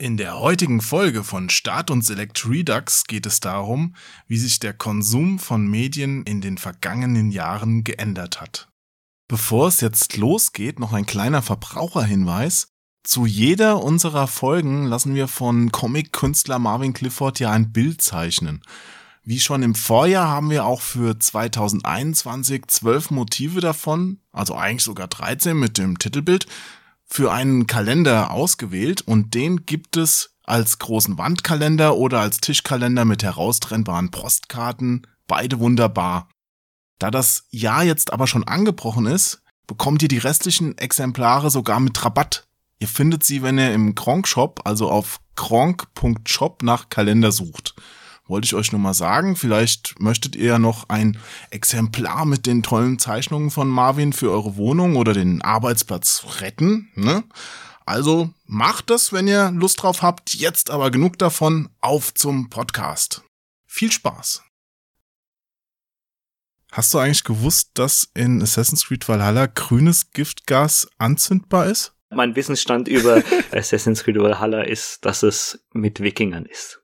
In der heutigen Folge von Start und Select Redux geht es darum, wie sich der Konsum von Medien in den vergangenen Jahren geändert hat. Bevor es jetzt losgeht, noch ein kleiner Verbraucherhinweis. Zu jeder unserer Folgen lassen wir von Comic-Künstler Marvin Clifford ja ein Bild zeichnen. Wie schon im Vorjahr haben wir auch für 2021 zwölf Motive davon, also eigentlich sogar 13 mit dem Titelbild, für einen Kalender ausgewählt und den gibt es als großen Wandkalender oder als Tischkalender mit heraustrennbaren Postkarten, beide wunderbar. Da das Jahr jetzt aber schon angebrochen ist, bekommt ihr die restlichen Exemplare sogar mit Rabatt. Ihr findet sie, wenn ihr im Kronk Shop, also auf kronk.shop nach Kalender sucht wollte ich euch nur mal sagen. Vielleicht möchtet ihr ja noch ein Exemplar mit den tollen Zeichnungen von Marvin für eure Wohnung oder den Arbeitsplatz retten. Ne? Also macht das, wenn ihr Lust drauf habt. Jetzt aber genug davon. Auf zum Podcast. Viel Spaß. Hast du eigentlich gewusst, dass in Assassin's Creed Valhalla grünes Giftgas anzündbar ist? Mein Wissensstand über Assassin's Creed Valhalla ist, dass es mit Wikingern ist.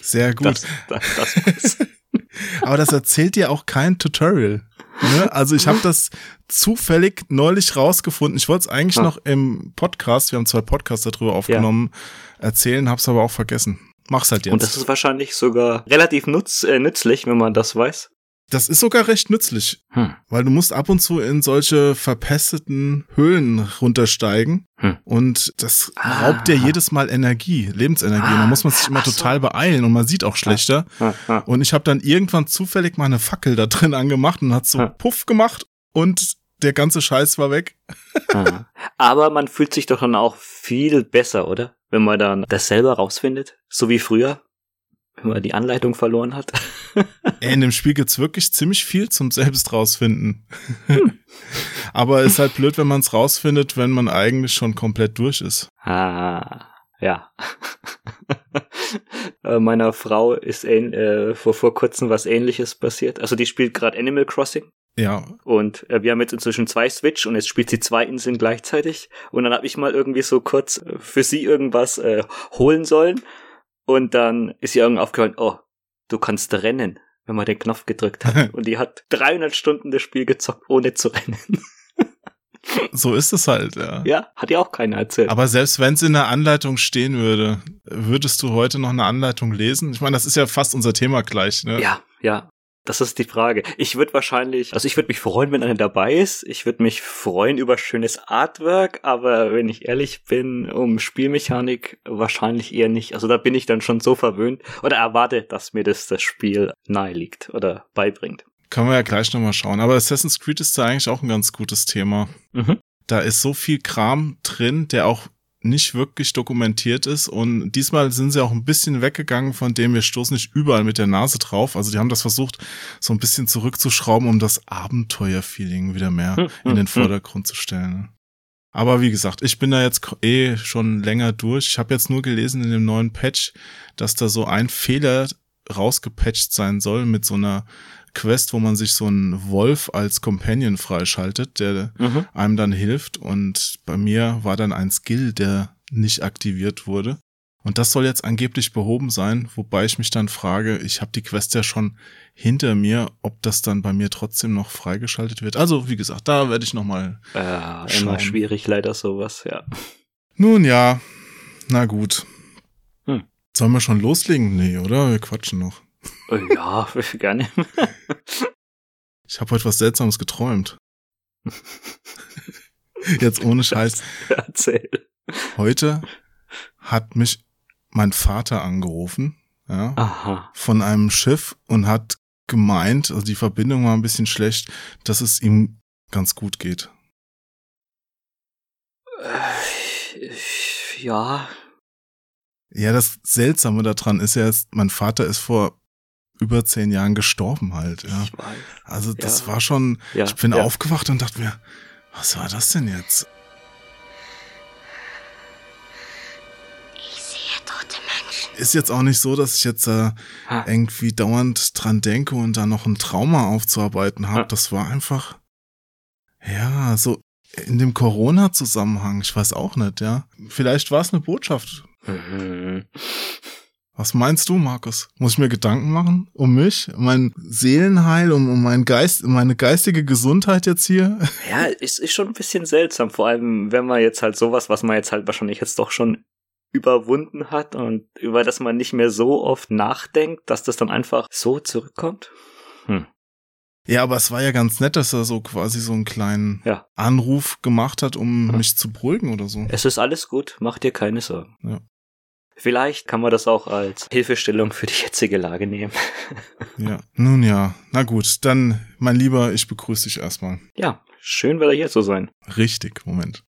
Sehr gut. Das, das, das Aber das erzählt dir auch kein Tutorial. Ne? Also ich habe das zufällig neulich rausgefunden. Ich wollte es eigentlich ah. noch im Podcast, wir haben zwei Podcasts darüber aufgenommen, ja. erzählen, hab's aber auch vergessen. Mach's halt jetzt. Und das ist wahrscheinlich sogar relativ nutz, äh, nützlich, wenn man das weiß. Das ist sogar recht nützlich, hm. weil du musst ab und zu in solche verpesteten Höhlen runtersteigen hm. und das ah. raubt dir jedes Mal Energie, Lebensenergie. Ah. Da muss man sich immer so. total beeilen und man sieht auch schlechter. Ah. Ah. Und ich habe dann irgendwann zufällig mal eine Fackel da drin angemacht und hat so Puff gemacht und der ganze Scheiß war weg. Ah. Aber man fühlt sich doch dann auch viel besser, oder? Wenn man dann das selber rausfindet, so wie früher wenn man die Anleitung verloren hat. Ey, in dem Spiel gibt's wirklich ziemlich viel zum selbst rausfinden. Hm. Aber ist halt blöd, wenn man es rausfindet, wenn man eigentlich schon komplett durch ist. Ah, ja. Äh, meiner Frau ist äh, vor, vor kurzem was ähnliches passiert. Also die spielt gerade Animal Crossing. Ja. Und äh, wir haben jetzt inzwischen zwei Switch und jetzt spielt sie zwei Inseln gleichzeitig. Und dann habe ich mal irgendwie so kurz äh, für sie irgendwas äh, holen sollen. Und dann ist ihr irgendwann aufgehört, oh, du kannst rennen, wenn man den Knopf gedrückt hat. Und die hat 300 Stunden das Spiel gezockt, ohne zu rennen. So ist es halt, ja. Ja, hat ja auch keiner erzählt. Aber selbst wenn es in der Anleitung stehen würde, würdest du heute noch eine Anleitung lesen? Ich meine, das ist ja fast unser Thema gleich, ne? Ja, ja. Das ist die Frage. Ich würde wahrscheinlich, also ich würde mich freuen, wenn einer dabei ist. Ich würde mich freuen über schönes Artwork, aber wenn ich ehrlich bin, um Spielmechanik wahrscheinlich eher nicht. Also da bin ich dann schon so verwöhnt oder erwarte, dass mir das das Spiel nahe liegt oder beibringt. Können wir ja gleich nochmal schauen. Aber Assassin's Creed ist da eigentlich auch ein ganz gutes Thema. Mhm. Da ist so viel Kram drin, der auch nicht wirklich dokumentiert ist. Und diesmal sind sie auch ein bisschen weggegangen von dem, wir stoßen nicht überall mit der Nase drauf. Also die haben das versucht, so ein bisschen zurückzuschrauben, um das Abenteuerfeeling wieder mehr hm, in den hm, hm. Vordergrund zu stellen. Aber wie gesagt, ich bin da jetzt eh schon länger durch. Ich habe jetzt nur gelesen in dem neuen Patch, dass da so ein Fehler rausgepatcht sein soll mit so einer Quest, wo man sich so einen Wolf als Companion freischaltet, der mhm. einem dann hilft. Und bei mir war dann ein Skill, der nicht aktiviert wurde. Und das soll jetzt angeblich behoben sein, wobei ich mich dann frage, ich habe die Quest ja schon hinter mir, ob das dann bei mir trotzdem noch freigeschaltet wird. Also wie gesagt, da werde ich noch mal. Äh, immer schwierig leider sowas, ja. Nun ja, na gut. Hm. Sollen wir schon loslegen? Nee, oder? Wir quatschen noch. Äh, ja, gerne. Ich habe heute was Seltsames geträumt. Jetzt ohne Scheiß. Erzähl. Heute hat mich mein Vater angerufen, ja, Aha. von einem Schiff und hat gemeint, also die Verbindung war ein bisschen schlecht, dass es ihm ganz gut geht. Äh, ja. Ja, das Seltsame daran ist ja, mein Vater ist vor über zehn Jahren gestorben halt. Ja. Ich weiß. Also das ja. war schon, ja. ich bin ja. aufgewacht und dachte mir, was war das denn jetzt? Ich sehe tote Menschen. Ist jetzt auch nicht so, dass ich jetzt äh, irgendwie dauernd dran denke und da noch ein Trauma aufzuarbeiten habe. Das war einfach, ja, so in dem Corona-Zusammenhang, ich weiß auch nicht, ja. Vielleicht war es eine Botschaft. Mhm. Was meinst du, Markus? Muss ich mir Gedanken machen um mich, um mein Seelenheil, um, um mein Geist, um meine geistige Gesundheit jetzt hier? Ja, es ist schon ein bisschen seltsam, vor allem wenn man jetzt halt sowas, was man jetzt halt wahrscheinlich jetzt doch schon überwunden hat und über das man nicht mehr so oft nachdenkt, dass das dann einfach so zurückkommt. Hm. Ja, aber es war ja ganz nett, dass er so quasi so einen kleinen Ja. Anruf gemacht hat, um Mhm. mich zu beruhigen oder so. Es ist alles gut, mach dir keine Sorgen. Ja. Vielleicht kann man das auch als Hilfestellung für die jetzige Lage nehmen. Ja. Nun ja, na gut, dann, mein Lieber, ich begrüße dich erstmal. Ja, schön wieder hier zu sein. Richtig, Moment.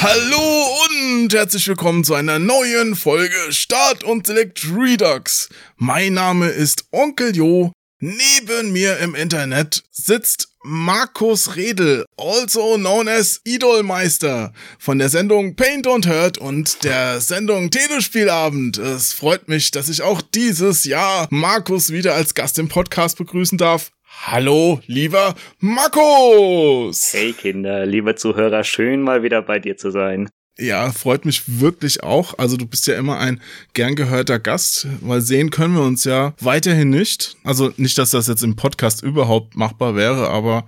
Hallo und herzlich willkommen zu einer neuen Folge Start und Select Redux. Mein Name ist Onkel Jo. Neben mir im Internet sitzt Markus Redel, also known as Idolmeister, von der Sendung Paint und Hurt und der Sendung Telespielabend. Es freut mich, dass ich auch dieses Jahr Markus wieder als Gast im Podcast begrüßen darf. Hallo, lieber Markus! Hey Kinder, lieber Zuhörer, schön mal wieder bei dir zu sein. Ja, freut mich wirklich auch. Also du bist ja immer ein gern gehörter Gast, weil sehen können wir uns ja weiterhin nicht. Also nicht, dass das jetzt im Podcast überhaupt machbar wäre, aber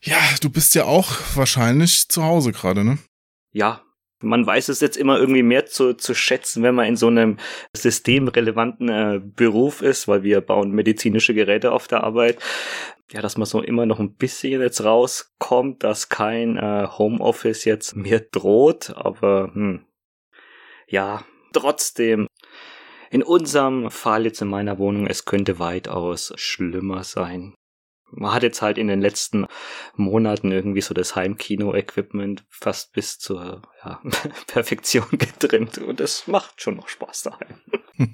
ja, du bist ja auch wahrscheinlich zu Hause gerade, ne? Ja, man weiß es jetzt immer irgendwie mehr zu, zu schätzen, wenn man in so einem systemrelevanten äh, Beruf ist, weil wir bauen medizinische Geräte auf der Arbeit. Ja, dass man so immer noch ein bisschen jetzt rauskommt, dass kein äh, Homeoffice jetzt mir droht, aber hm, ja, trotzdem. In unserem Fall jetzt in meiner Wohnung, es könnte weitaus schlimmer sein. Man hat jetzt halt in den letzten Monaten irgendwie so das Heimkino-Equipment fast bis zur ja, Perfektion getrimmt und es macht schon noch Spaß daheim.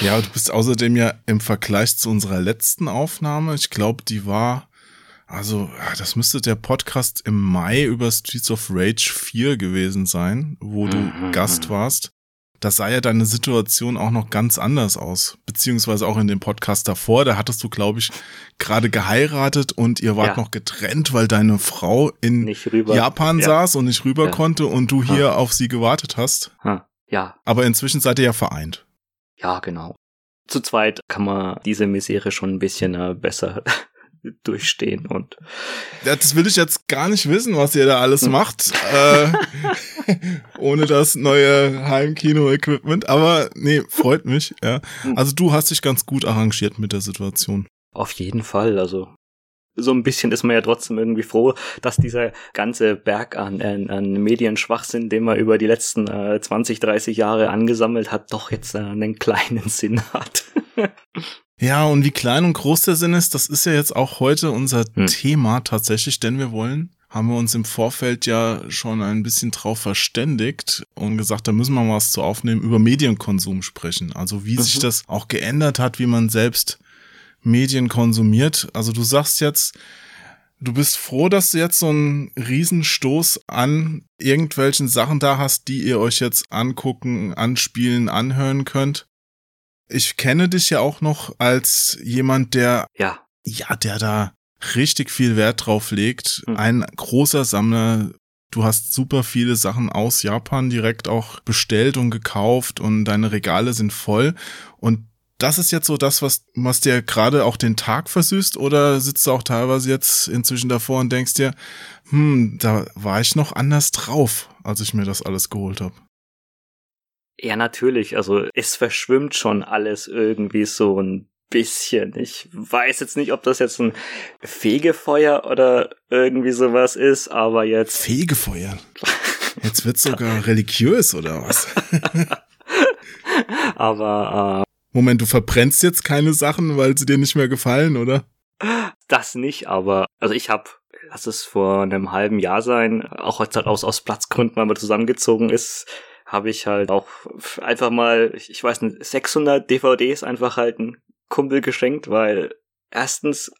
ja, du bist außerdem ja im Vergleich zu unserer letzten Aufnahme, ich glaube, die war, also ja, das müsste der Podcast im Mai über Streets of Rage 4 gewesen sein, wo du Mhm. Gast warst. Da sah ja deine Situation auch noch ganz anders aus. Beziehungsweise auch in dem Podcast davor, da hattest du, glaube ich, gerade geheiratet und ihr wart Ja. noch getrennt, weil deine Frau in. Japan ja. saß und nicht rüber Ja. konnte und du hier auf sie gewartet hast. Ha, Ja, Aber inzwischen seid ihr ja vereint. ja, genau. Zu zweit kann man diese Misere schon ein bisschen äh, besser durchstehen und das will ich jetzt gar nicht wissen, was ihr da alles Hm. macht, äh, ohne das neue Heimkino-Equipment. Aber nee, freut mich. Ja. Hm. Also du hast dich ganz gut arrangiert mit der Situation. Auf jeden Fall, also so ein bisschen ist man ja trotzdem irgendwie froh, dass dieser ganze Berg an, an, an Medienschwachsinn, den man über die letzten äh, 20, 30 Jahre angesammelt hat, doch jetzt äh, einen kleinen Sinn hat. Ja, und wie klein und groß der Sinn ist, das ist ja jetzt auch heute unser Hm. Thema tatsächlich, denn wir wollen, haben wir uns im Vorfeld ja schon ein bisschen drauf verständigt und gesagt, da müssen wir mal was zu aufnehmen, über Medienkonsum sprechen. Also wie sich Mhm. das auch geändert hat, wie man selbst Medien konsumiert. Also du sagst jetzt, du bist froh, dass du jetzt so einen Riesenstoß an irgendwelchen Sachen da hast, die ihr euch jetzt angucken, anspielen, anhören könnt. Ich kenne dich ja auch noch als jemand, der, ja, ja, der da richtig viel Wert drauf legt. Hm. Ein großer Sammler. Du hast super viele Sachen aus Japan direkt auch bestellt und gekauft und deine Regale sind voll. Und das ist jetzt so das, was, was dir gerade auch den Tag versüßt oder sitzt du auch teilweise jetzt inzwischen davor und denkst dir, hm, da war ich noch anders drauf, als ich mir das alles geholt habe. Ja natürlich, also es verschwimmt schon alles irgendwie so ein bisschen. Ich weiß jetzt nicht, ob das jetzt ein Fegefeuer oder irgendwie sowas ist, aber jetzt Fegefeuer. Jetzt wird sogar religiös oder was? aber Moment, du verbrennst jetzt keine Sachen, weil sie dir nicht mehr gefallen, oder? äh, das nicht, aber also ich habe lass es vor einem halben Jahr sein, auch halt aus, aus Platzgründen, weil man zusammengezogen ist, habe ich halt auch einfach mal, ich weiß nicht, 600 DVDs einfach halt einen Kumpel geschenkt, weil erstens,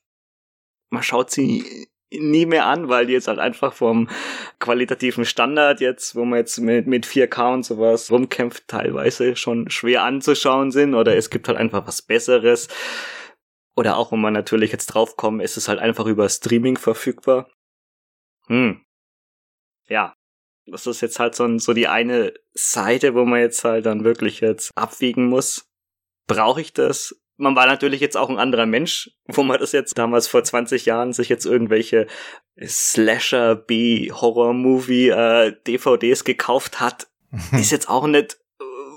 man schaut sie nie mehr an, weil die jetzt halt einfach vom qualitativen Standard jetzt, wo man jetzt mit, mit 4K und sowas rumkämpft, teilweise schon schwer anzuschauen sind oder es gibt halt einfach was Besseres. Oder auch, wenn man natürlich jetzt draufkommt, ist es halt einfach über Streaming verfügbar. Hm. Ja. Das ist jetzt halt so, so die eine Seite, wo man jetzt halt dann wirklich jetzt abwiegen muss. Brauche ich das? man war natürlich jetzt auch ein anderer Mensch, wo man das jetzt damals vor 20 Jahren sich jetzt irgendwelche Slasher B Horror Movie äh, DVDs gekauft hat, ist jetzt auch nicht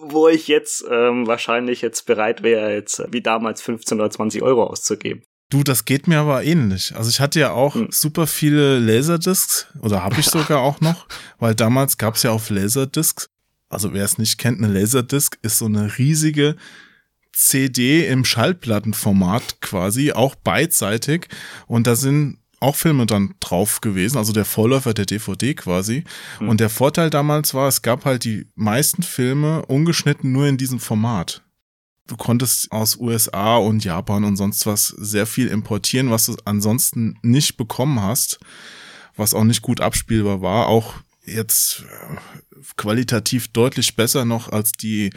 wo ich jetzt ähm, wahrscheinlich jetzt bereit wäre, jetzt wie damals 15 oder 20 Euro auszugeben. Du, das geht mir aber ähnlich. Also ich hatte ja auch hm. super viele Laserdiscs oder habe ich sogar auch noch, weil damals gab es ja auf Laserdiscs, also wer es nicht kennt, eine Laserdisc ist so eine riesige CD im Schallplattenformat quasi, auch beidseitig. Und da sind auch Filme dann drauf gewesen, also der Vorläufer der DVD quasi. Mhm. Und der Vorteil damals war, es gab halt die meisten Filme ungeschnitten nur in diesem Format. Du konntest aus USA und Japan und sonst was sehr viel importieren, was du ansonsten nicht bekommen hast, was auch nicht gut abspielbar war. Auch jetzt äh, qualitativ deutlich besser noch als die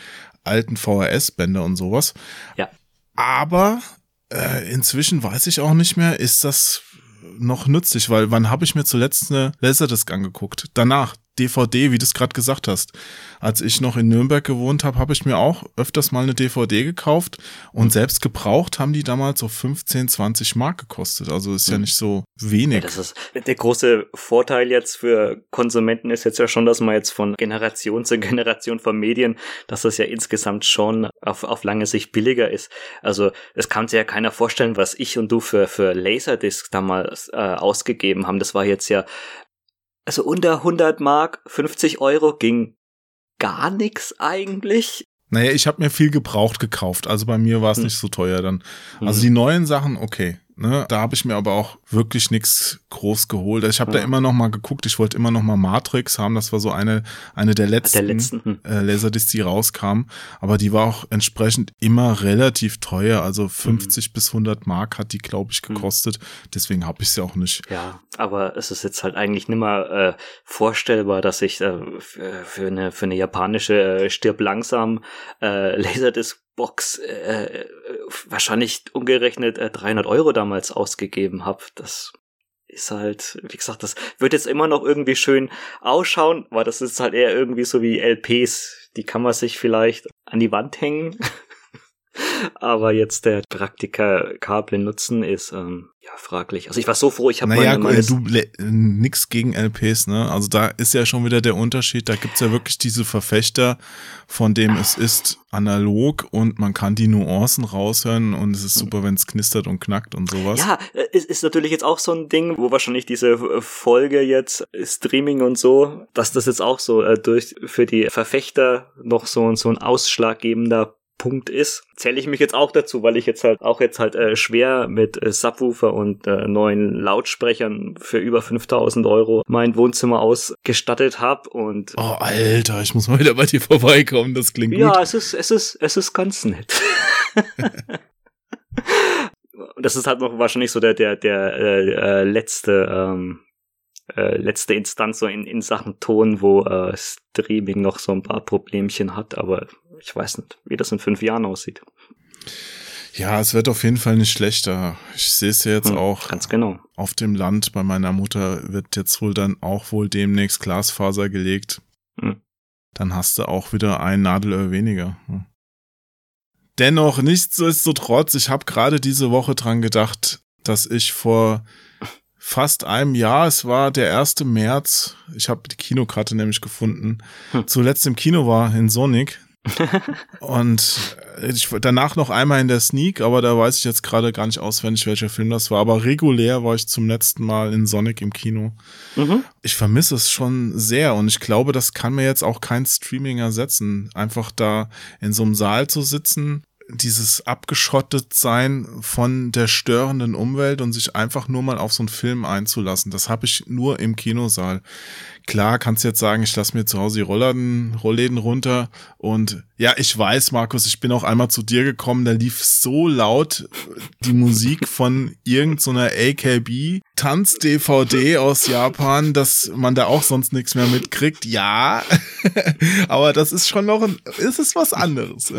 alten VHS-Bänder und sowas. Ja. Aber äh, inzwischen weiß ich auch nicht mehr, ist das noch nützlich, weil wann habe ich mir zuletzt eine Laserdisc angeguckt? Danach, DVD, wie du es gerade gesagt hast. Als ich noch in Nürnberg gewohnt habe, habe ich mir auch öfters mal eine DVD gekauft und selbst gebraucht haben die damals so 15, 20 Mark gekostet. Also ist ja mhm. nicht so wenig. Ja, das ist der große Vorteil jetzt für Konsumenten ist jetzt ja schon, dass man jetzt von Generation zu Generation von Medien, dass das ja insgesamt schon auf, auf lange Sicht billiger ist. Also es kann sich ja keiner vorstellen, was ich und du für, für Laserdiscs damals äh, ausgegeben haben. Das war jetzt ja also unter 100 Mark, 50 Euro ging gar nichts eigentlich. Naja, ich habe mir viel gebraucht gekauft, also bei mir war es hm. nicht so teuer dann. Also hm. die neuen Sachen, okay. Ne? Da habe ich mir aber auch wirklich nichts groß geholt. Ich habe ja. da immer noch mal geguckt. Ich wollte immer noch mal Matrix haben. Das war so eine eine der letzten, der letzten. Hm. Äh, Laserdiscs, die rauskam. Aber die war auch entsprechend immer relativ teuer. Also 50 mhm. bis 100 Mark hat die, glaube ich, hm. gekostet. Mhm. Deswegen habe ich sie auch nicht. Ja, aber es ist jetzt halt eigentlich nicht mehr äh, vorstellbar, dass ich äh, für, eine für eine japanische äh, stirb langsam äh, Laserdisc Box äh, wahrscheinlich umgerechnet äh, 300 Euro damals ausgegeben habe. Das ist halt, wie gesagt, das wird jetzt immer noch irgendwie schön ausschauen, weil das ist halt eher irgendwie so wie LPs. Die kann man sich vielleicht an die Wand hängen Aber jetzt der Praktikabel nutzen ist ähm, ja fraglich. Also ich war so froh, ich habe naja, meine, du nix gegen LPs, ne? Also da ist ja schon wieder der Unterschied. Da gibt's ja wirklich diese Verfechter, von dem es ist analog und man kann die Nuancen raushören und es ist super, wenn es knistert und knackt und sowas. Ja, es ist natürlich jetzt auch so ein Ding, wo wahrscheinlich diese Folge jetzt Streaming und so, dass das jetzt auch so äh, durch für die Verfechter noch so, so ein ausschlaggebender Punkt ist, zähle ich mich jetzt auch dazu, weil ich jetzt halt auch jetzt halt äh, schwer mit äh, Subwoofer und äh, neuen Lautsprechern für über 5000 Euro mein Wohnzimmer ausgestattet habe und oh Alter, ich muss mal wieder bei dir vorbeikommen, das klingt ja, gut. Ja, es ist es ist es ist ganz nett. das ist halt noch wahrscheinlich so der der der äh, äh, letzte ähm, äh, letzte Instanz so in, in Sachen Ton, wo äh, Streaming noch so ein paar Problemchen hat, aber ich weiß nicht, wie das in fünf Jahren aussieht. Ja, es wird auf jeden Fall nicht schlechter. Ich sehe es ja jetzt hm, auch. Ganz genau. Auf dem Land bei meiner Mutter wird jetzt wohl dann auch wohl demnächst Glasfaser gelegt. Hm. Dann hast du auch wieder ein Nadelöhr weniger. Hm. Dennoch, nichtsdestotrotz, ich habe gerade diese Woche dran gedacht, dass ich vor fast einem Jahr, es war der 1. März, ich habe die Kinokarte nämlich gefunden, hm. zuletzt im Kino war in Sonic. und ich, danach noch einmal in der Sneak, aber da weiß ich jetzt gerade gar nicht auswendig, welcher Film das war. Aber regulär war ich zum letzten Mal in Sonic im Kino. Mhm. Ich vermisse es schon sehr und ich glaube, das kann mir jetzt auch kein Streaming ersetzen. Einfach da in so einem Saal zu sitzen, dieses abgeschottet sein von der störenden Umwelt und sich einfach nur mal auf so einen Film einzulassen. Das habe ich nur im Kinosaal. Klar, kannst jetzt sagen, ich lasse mir zu Hause die Rollläden, Rollläden runter und ja, ich weiß, Markus, ich bin auch einmal zu dir gekommen, da lief so laut die Musik von irgendeiner so AKB Tanz DVD aus Japan, dass man da auch sonst nichts mehr mitkriegt. Ja, aber das ist schon noch ein, ist es was anderes.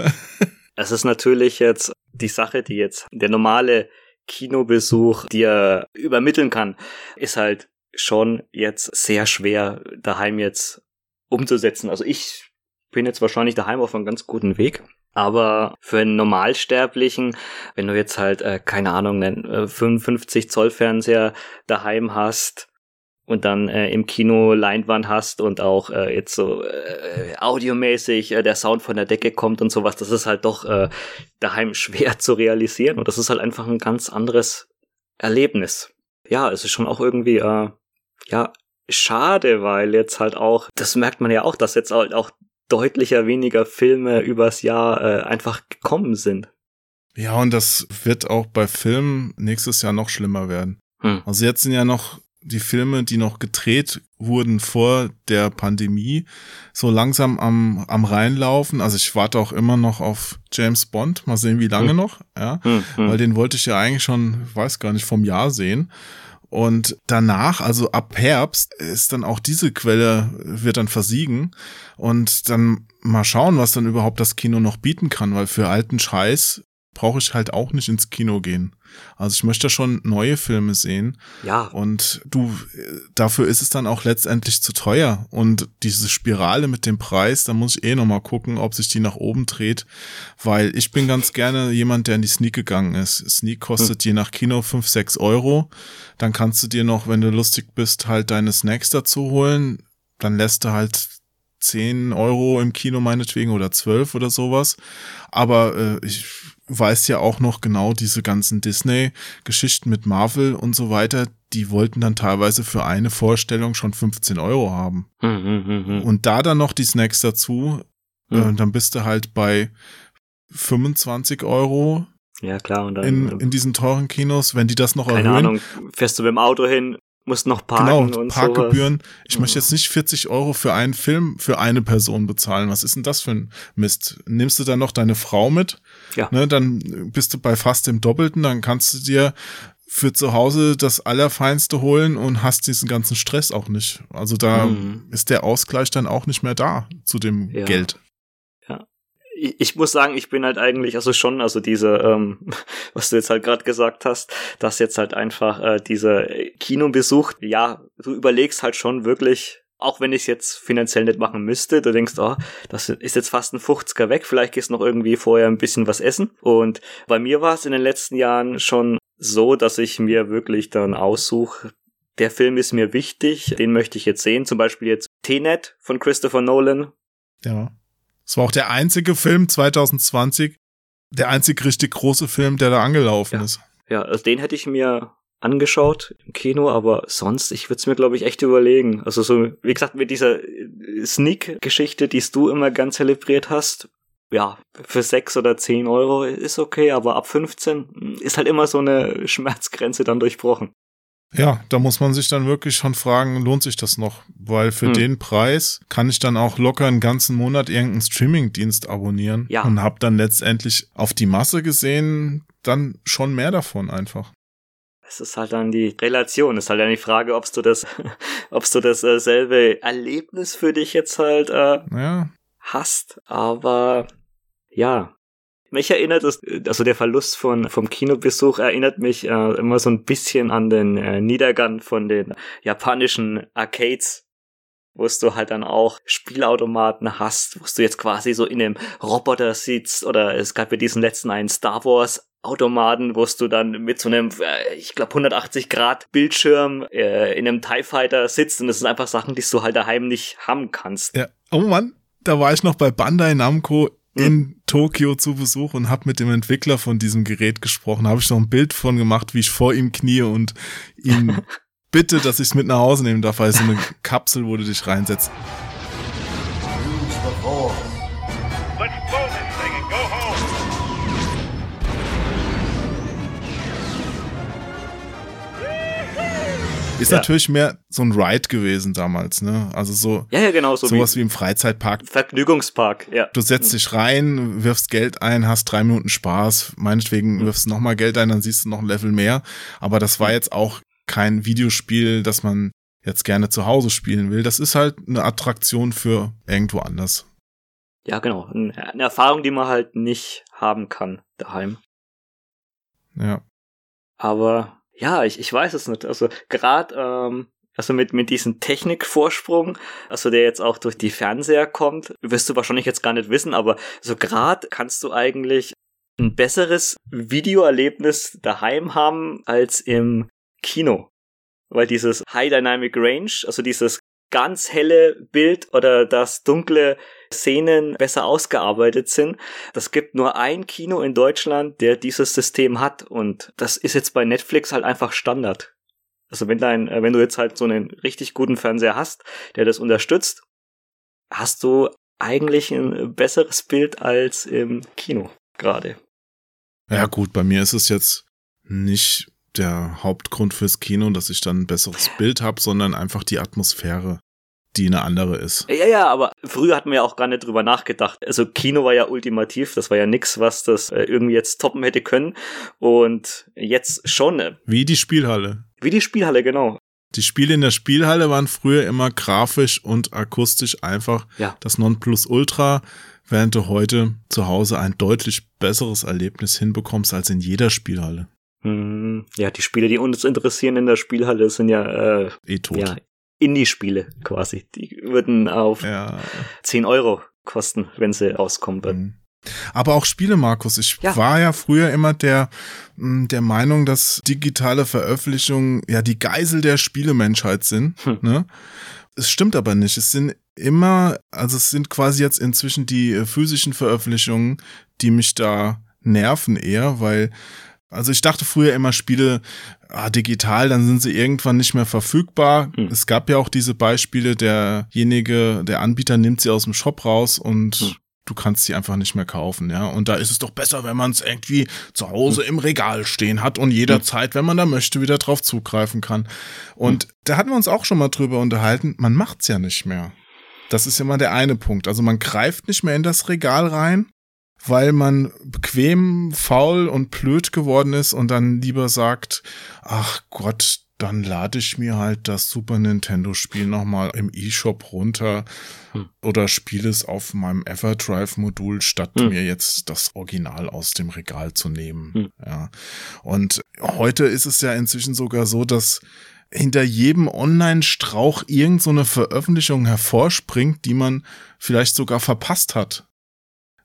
Es ist natürlich jetzt die Sache, die jetzt der normale Kinobesuch dir übermitteln kann, ist halt schon jetzt sehr schwer daheim jetzt umzusetzen. Also ich bin jetzt wahrscheinlich daheim auf einem ganz guten Weg. Aber für einen Normalsterblichen, wenn du jetzt halt, äh, keine Ahnung, einen 55 Zoll Fernseher daheim hast, und dann äh, im Kino Leinwand hast und auch äh, jetzt so äh, audiomäßig äh, der Sound von der Decke kommt und sowas, das ist halt doch äh, daheim schwer zu realisieren und das ist halt einfach ein ganz anderes Erlebnis. Ja, es ist schon auch irgendwie äh, ja schade, weil jetzt halt auch, das merkt man ja auch, dass jetzt halt auch deutlicher weniger Filme übers Jahr äh, einfach gekommen sind. Ja, und das wird auch bei Filmen nächstes Jahr noch schlimmer werden. Hm. Also jetzt sind ja noch die Filme, die noch gedreht wurden vor der Pandemie, so langsam am, am reinlaufen. Also ich warte auch immer noch auf James Bond. Mal sehen, wie lange hm. noch. Ja, hm, hm. weil den wollte ich ja eigentlich schon, weiß gar nicht, vom Jahr sehen. Und danach, also ab Herbst, ist dann auch diese Quelle, wird dann versiegen. Und dann mal schauen, was dann überhaupt das Kino noch bieten kann, weil für alten Scheiß brauche ich halt auch nicht ins Kino gehen. Also ich möchte schon neue Filme sehen. Ja. Und du, dafür ist es dann auch letztendlich zu teuer. Und diese Spirale mit dem Preis, da muss ich eh nochmal gucken, ob sich die nach oben dreht. Weil ich bin ganz gerne jemand, der in die Sneak gegangen ist. Sneak kostet hm. je nach Kino fünf sechs Euro. Dann kannst du dir noch, wenn du lustig bist, halt deine Snacks dazu holen. Dann lässt du halt 10 Euro im Kino meinetwegen oder 12 oder sowas. Aber äh, ich weiß ja auch noch genau diese ganzen Disney-Geschichten mit Marvel und so weiter, die wollten dann teilweise für eine Vorstellung schon 15 Euro haben. Mhm, und da dann noch die Snacks dazu, äh, dann bist du halt bei 25 Euro. Ja, klar. Und dann, in, in diesen teuren Kinos, wenn die das noch keine erhöhen. Ahnung, fährst du mit dem Auto hin, musst noch parken genau, und Parkgebühren. Sowas. Ich möchte jetzt nicht 40 Euro für einen Film für eine Person bezahlen. Was ist denn das für ein Mist? Nimmst du dann noch deine Frau mit? Ja. Ne, dann bist du bei fast dem Doppelten. Dann kannst du dir für zu Hause das Allerfeinste holen und hast diesen ganzen Stress auch nicht. Also da mhm. ist der Ausgleich dann auch nicht mehr da zu dem ja. Geld ich muss sagen, ich bin halt eigentlich, also schon, also diese, ähm, was du jetzt halt gerade gesagt hast, dass jetzt halt einfach äh, diese Kinobesuch, ja, du überlegst halt schon wirklich, auch wenn ich es jetzt finanziell nicht machen müsste, du denkst, oh, das ist jetzt fast ein 50er weg, vielleicht gehst du noch irgendwie vorher ein bisschen was essen. Und bei mir war es in den letzten Jahren schon so, dass ich mir wirklich dann aussuche, der Film ist mir wichtig, den möchte ich jetzt sehen, zum Beispiel jetzt T-Net von Christopher Nolan. Ja. Es war auch der einzige Film 2020, der einzig richtig große Film, der da angelaufen ja. ist. Ja, also den hätte ich mir angeschaut im Kino, aber sonst, ich würde es mir, glaube ich, echt überlegen. Also so, wie gesagt, mit dieser Sneak-Geschichte, die du immer ganz zelebriert hast, ja, für sechs oder zehn Euro ist okay, aber ab 15 ist halt immer so eine Schmerzgrenze dann durchbrochen. Ja, da muss man sich dann wirklich schon fragen, lohnt sich das noch? Weil für hm. den Preis kann ich dann auch locker einen ganzen Monat irgendeinen Streamingdienst abonnieren ja. und habe dann letztendlich auf die Masse gesehen dann schon mehr davon einfach. Es ist halt dann die Relation, es ist halt dann die Frage, ob du das, ob du dasselbe Erlebnis für dich jetzt halt äh, ja. hast. Aber ja, mich erinnert es, also der Verlust von, vom Kinobesuch erinnert mich äh, immer so ein bisschen an den äh, Niedergang von den japanischen Arcades wo du halt dann auch Spielautomaten hast, wo du jetzt quasi so in einem Roboter sitzt oder es gab ja diesen letzten einen Star Wars Automaten, wo du dann mit so einem, äh, ich glaube 180 Grad Bildschirm äh, in einem TIE Fighter sitzt und das sind einfach Sachen, die du halt daheim nicht haben kannst. Ja, oh Mann, da war ich noch bei Bandai Namco in Tokio zu Besuch und habe mit dem Entwickler von diesem Gerät gesprochen. Habe ich noch ein Bild von gemacht, wie ich vor ihm knie und ihn bitte, dass ich es mit nach Hause nehmen darf, weil es so eine Kapsel, wo du dich reinsetzt. Ist Ja. natürlich mehr so ein Ride gewesen damals, ne? Also so Ja, ja, genau, so sowas wie wie im Freizeitpark. Vergnügungspark, ja. Du setzt dich rein, wirfst Geld ein, hast drei Minuten Spaß, meinetwegen Mhm. wirfst du nochmal Geld ein, dann siehst du noch ein Level mehr. Aber das war jetzt auch kein Videospiel, das man jetzt gerne zu Hause spielen will. Das ist halt eine Attraktion für irgendwo anders. Ja, genau. Eine Erfahrung, die man halt nicht haben kann daheim. Ja. Aber ja, ich, ich weiß es nicht. Also gerade ähm, also mit, mit diesem Technikvorsprung, also der jetzt auch durch die Fernseher kommt, wirst du wahrscheinlich jetzt gar nicht wissen, aber so gerade kannst du eigentlich ein besseres Videoerlebnis daheim haben als im Kino. Weil dieses High Dynamic Range, also dieses ganz helle Bild oder das dunkle Szenen besser ausgearbeitet sind. Das gibt nur ein Kino in Deutschland, der dieses System hat und das ist jetzt bei Netflix halt einfach Standard. Also wenn dein, äh, wenn du jetzt halt so einen richtig guten Fernseher hast, der das unterstützt, hast du eigentlich ein besseres Bild als im Kino gerade. Ja gut, bei mir ist es jetzt nicht der Hauptgrund fürs Kino, dass ich dann ein besseres Bild habe, sondern einfach die Atmosphäre, die eine andere ist. Ja, ja, aber früher hatten wir ja auch gar nicht drüber nachgedacht. Also Kino war ja ultimativ, das war ja nix, was das äh, irgendwie jetzt toppen hätte können. Und jetzt schon, äh, Wie die Spielhalle. wie die Spielhalle, genau. Die Spiele in der Spielhalle waren früher immer grafisch und akustisch einfach Ja. das Nonplusultra, während du heute zu Hause ein deutlich besseres Erlebnis hinbekommst als in jeder Spielhalle. Hm, Ja, die Spiele, die uns interessieren in der Spielhalle, sind ja, äh, Eh tot. ja Indie-Spiele quasi. Die würden auf ja. 10 Euro kosten, wenn sie rauskommen würden. Mhm. Aber auch Spiele, Markus. Ich Ja. war ja früher immer der, mh, der Meinung, dass digitale Veröffentlichungen ja die Geisel der Spielemenschheit sind. Hm. Ne? Es stimmt aber nicht. Es sind immer, also es sind quasi jetzt inzwischen die äh, physischen Veröffentlichungen, die mich da nerven eher, weil also ich dachte früher immer Spiele ah, digital, dann sind sie irgendwann nicht mehr verfügbar. Hm. Es gab ja auch diese Beispiele, derjenige, der Anbieter nimmt sie aus dem Shop raus und Hm. du kannst sie einfach nicht mehr kaufen, ja. Und da ist es doch besser, wenn man es irgendwie zu Hause Hm. im Regal stehen hat und jederzeit, wenn man da möchte, wieder drauf zugreifen kann. Und Hm. da hatten wir uns auch schon mal drüber unterhalten, man macht's ja nicht mehr. Das ist immer der eine Punkt. Also man greift nicht mehr in das Regal rein, weil man bequem, faul und blöd geworden ist und dann lieber sagt, ach Gott, dann lade ich mir halt das Super Nintendo Spiel nochmal im eShop runter Hm. oder spiele es auf meinem Everdrive Modul, statt Hm. mir jetzt das Original aus dem Regal zu nehmen. Hm. Ja. Und heute ist es ja inzwischen sogar so, dass hinter jedem Online-Strauch irgend so eine Veröffentlichung hervorspringt, die man vielleicht sogar verpasst hat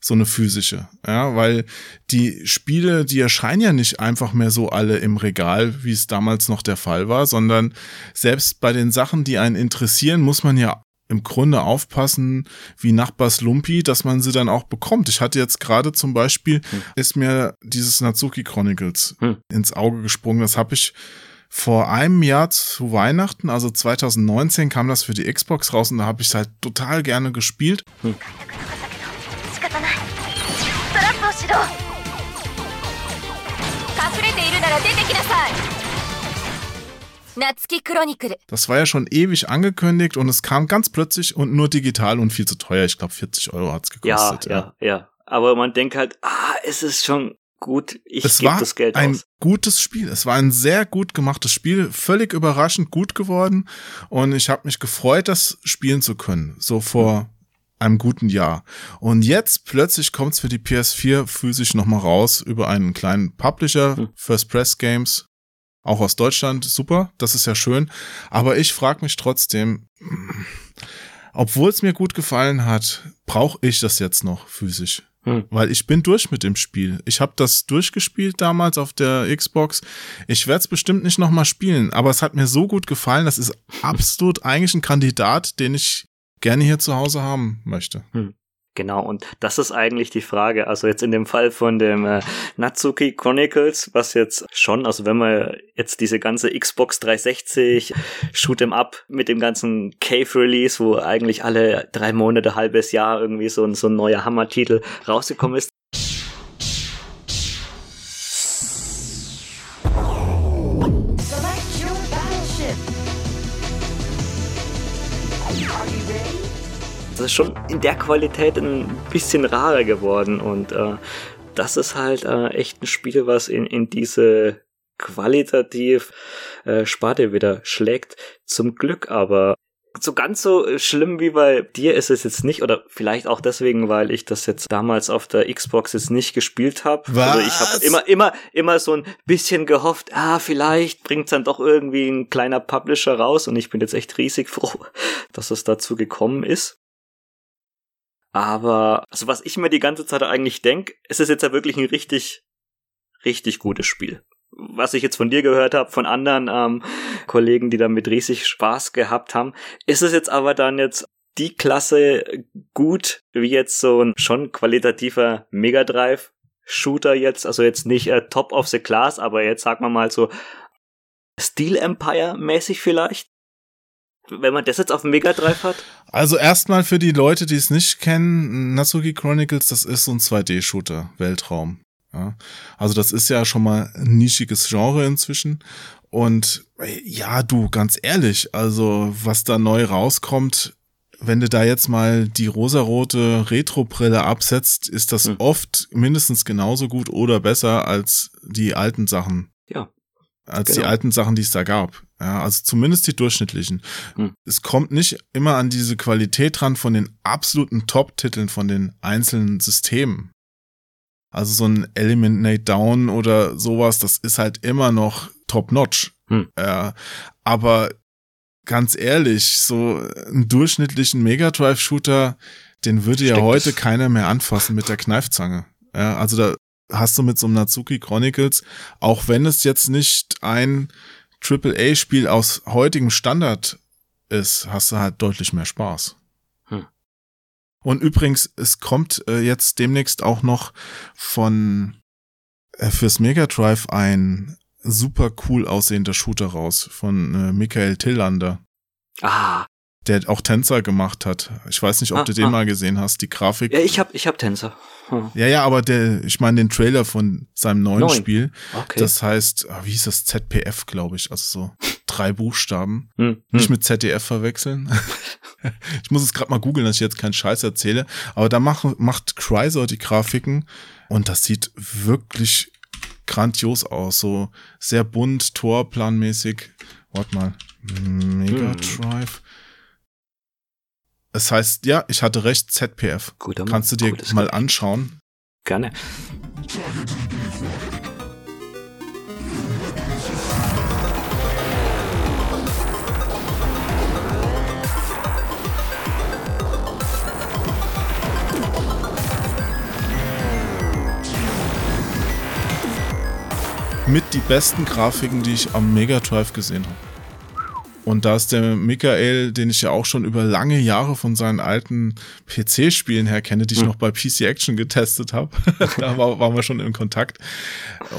so eine physische. Ja, weil die Spiele, die erscheinen ja nicht einfach mehr so alle im Regal, wie es damals noch der Fall war, sondern selbst bei den Sachen, die einen interessieren, muss man ja im Grunde aufpassen, wie Nachbars Lumpi, dass man sie dann auch bekommt. Ich hatte jetzt gerade zum Beispiel, hm. ist mir dieses Natsuki Chronicles hm. ins Auge gesprungen. Das habe ich vor einem Jahr zu Weihnachten, also 2019, kam das für die Xbox raus und da habe ich es halt total gerne gespielt. Hm. Das war ja schon ewig angekündigt und es kam ganz plötzlich und nur digital und viel zu teuer. Ich glaube, 40 Euro hat es gekostet. Ja, ja, ja. Aber man denkt halt, ah, es ist schon gut, ich es war das Geld ein aus. gutes Spiel. Es war ein sehr gut gemachtes Spiel, völlig überraschend gut geworden und ich habe mich gefreut, das spielen zu können. So vor einem guten Jahr. Und jetzt plötzlich kommt's für die PS4 physisch nochmal raus über einen kleinen Publisher, Hm. First Press Games, auch aus Deutschland. Super, das ist ja schön. Aber ich frage mich trotzdem, obwohl es mir gut gefallen hat, brauche ich das jetzt noch physisch? Hm. Weil ich bin durch mit dem Spiel. Ich habe das durchgespielt damals auf der Xbox. Ich werde es bestimmt nicht nochmal spielen, aber es hat mir so gut gefallen. Das ist absolut eigentlich ein Kandidat, den ich gerne hier zu Hause haben möchte. Genau, und das ist eigentlich die Frage. Also jetzt in dem Fall von dem äh, Natsuki Chronicles, was jetzt schon, also wenn man jetzt diese ganze Xbox 360 Shoot'em Up mit dem ganzen Cave-Release, wo eigentlich alle drei Monate, halbes Jahr irgendwie so ein, so ein neuer Hammertitel rausgekommen ist, ist schon in der Qualität ein bisschen rarer geworden und äh, das ist halt äh, echt ein Spiel, was in, in diese qualitativ äh, Sparte wieder schlägt. Zum Glück aber so ganz so äh, schlimm wie bei dir ist es jetzt nicht oder vielleicht auch deswegen, weil ich das jetzt damals auf der Xbox jetzt nicht gespielt habe. Also ich habe immer immer immer so ein bisschen gehofft, ah vielleicht bringt's dann doch irgendwie ein kleiner Publisher raus und ich bin jetzt echt riesig froh, dass es dazu gekommen ist. Aber also was ich mir die ganze Zeit eigentlich denk, ist es jetzt ja wirklich ein richtig richtig gutes Spiel was ich jetzt von dir gehört habe, von anderen ähm, Kollegen, die damit riesig Spaß gehabt haben. Ist es jetzt aber dann jetzt die Klasse gut wie jetzt so ein schon qualitativer Mega Drive Shooter jetzt, also jetzt nicht äh, Top of the Class, aber jetzt sagen wir mal so Steel Empire mäßig vielleicht? Wenn man das jetzt auf dem Mega Drive hat? Also erstmal für die Leute, die es nicht kennen, Natsuki Chronicles, das ist so ein 2D-Shooter, Weltraum. Ja, also das ist ja schon mal ein nischiges Genre inzwischen. Und ja, du, ganz ehrlich, also was da neu rauskommt, wenn du da jetzt mal die rosarote Retro-Brille absetzt, ist das hm. oft mindestens genauso gut oder besser als die alten Sachen. Ja. Als genau. die alten Sachen, die es da gab. Ja, also zumindest die durchschnittlichen. Hm. Es kommt nicht immer an diese Qualität dran von den absoluten Top-Titeln von den einzelnen Systemen. Also so ein Eliminate Down oder sowas, das ist halt immer noch top-notch. Hm. Ja, aber ganz ehrlich, so einen durchschnittlichen Mega Drive Shooter, den würde Steckt ja heute keiner mehr anfassen mit der Kneifzange. Ja, also da hast du mit so einem Natsuki Chronicles, auch wenn es jetzt nicht ein AAA-Spiel aus heutigem Standard ist, hast du halt deutlich mehr Spaß. Und übrigens, es kommt äh, jetzt demnächst auch noch von äh, fürs Mega Drive ein super cool aussehender Shooter raus von äh, Michael Tillander. Ah. Der auch Tänzer gemacht hat. Ich weiß nicht, ob ah, du den ah. mal gesehen hast, die Grafik. Ja, ich hab, ich hab Tänzer. Hm. Ja, ja, aber der, ich meine den Trailer von seinem neuen Neun. Spiel. Okay. Das heißt, ah, wie hieß das? ZPF, glaube ich. Also so drei Buchstaben. Hm. Nicht hm. mit ZDF verwechseln. ich muss es gerade mal googeln, dass ich jetzt keinen Scheiß erzähle. Aber da macht, macht Chrysler die Grafiken und das sieht wirklich grandios aus. So sehr bunt, torplanmäßig. Warte mal. Mega hm. Drive. Es heißt, ja, ich hatte recht, ZPF. Gut, Kannst du dir mal anschauen? Gerne. mit die besten Grafiken, die ich am Mega Drive gesehen habe. Und da ist der Michael, den ich ja auch schon über lange Jahre von seinen alten PC-Spielen her kenne, die ich mhm. noch bei PC Action getestet habe. da war, waren wir schon in Kontakt.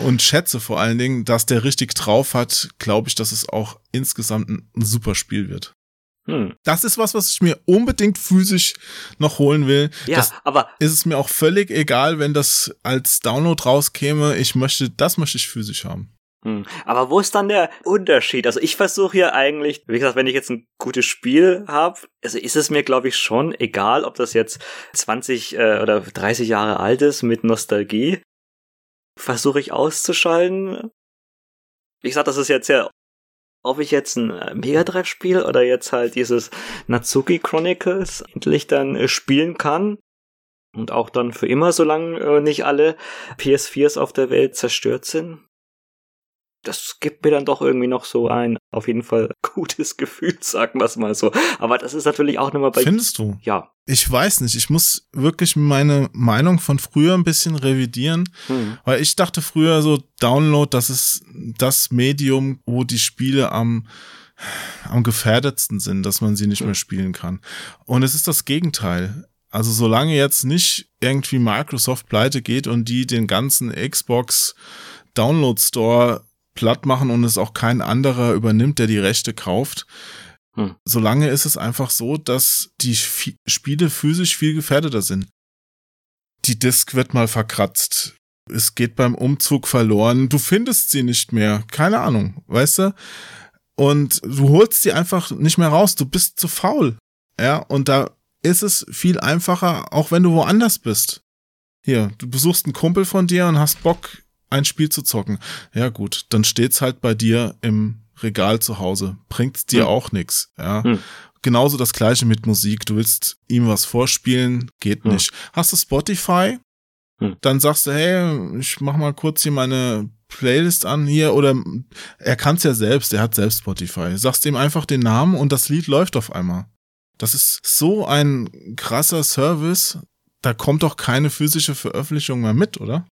Und schätze vor allen Dingen, dass der richtig drauf hat, glaube ich, dass es auch insgesamt ein, ein super Spiel wird. Hm. Das ist was, was ich mir unbedingt physisch noch holen will. Ja, das aber ist es mir auch völlig egal, wenn das als Download rauskäme. Ich möchte, das möchte ich physisch haben. Hm. Aber wo ist dann der Unterschied? Also ich versuche hier eigentlich, wie gesagt, wenn ich jetzt ein gutes Spiel habe, also ist es mir, glaube ich, schon egal, ob das jetzt 20 äh, oder 30 Jahre alt ist mit Nostalgie. Versuche ich auszuschalten. Wie gesagt, das ist jetzt ja ob ich jetzt ein äh, Mega Drive spiele oder jetzt halt dieses Natsuki Chronicles endlich dann äh, spielen kann und auch dann für immer, solange äh, nicht alle PS4s auf der Welt zerstört sind. Das gibt mir dann doch irgendwie noch so ein, auf jeden Fall gutes Gefühl, sagen wir es mal so. Aber das ist natürlich auch nochmal bei. Findest du? Ja. Ich weiß nicht. Ich muss wirklich meine Meinung von früher ein bisschen revidieren, hm. weil ich dachte früher so Download, das ist das Medium, wo die Spiele am am gefährdetsten sind, dass man sie nicht hm. mehr spielen kann. Und es ist das Gegenteil. Also solange jetzt nicht irgendwie Microsoft pleite geht und die den ganzen Xbox Download Store platt machen und es auch kein anderer übernimmt, der die Rechte kauft. Hm. Solange ist es einfach so, dass die F Spiele physisch viel gefährdeter sind. Die Disk wird mal verkratzt. Es geht beim Umzug verloren. Du findest sie nicht mehr. Keine Ahnung, weißt du? Und du holst sie einfach nicht mehr raus. Du bist zu faul. Ja, und da ist es viel einfacher, auch wenn du woanders bist. Hier, du besuchst einen Kumpel von dir und hast Bock, ein Spiel zu zocken. Ja gut, dann steht's halt bei dir im Regal zu Hause. Bringt's dir hm. auch nix. Ja. Hm. Genauso das gleiche mit Musik. Du willst ihm was vorspielen, geht hm. nicht. Hast du Spotify? Hm. Dann sagst du, hey, ich mach mal kurz hier meine Playlist an hier oder er kann's ja selbst, er hat selbst Spotify. Sagst ihm einfach den Namen und das Lied läuft auf einmal. Das ist so ein krasser Service. Da kommt doch keine physische Veröffentlichung mehr mit, oder?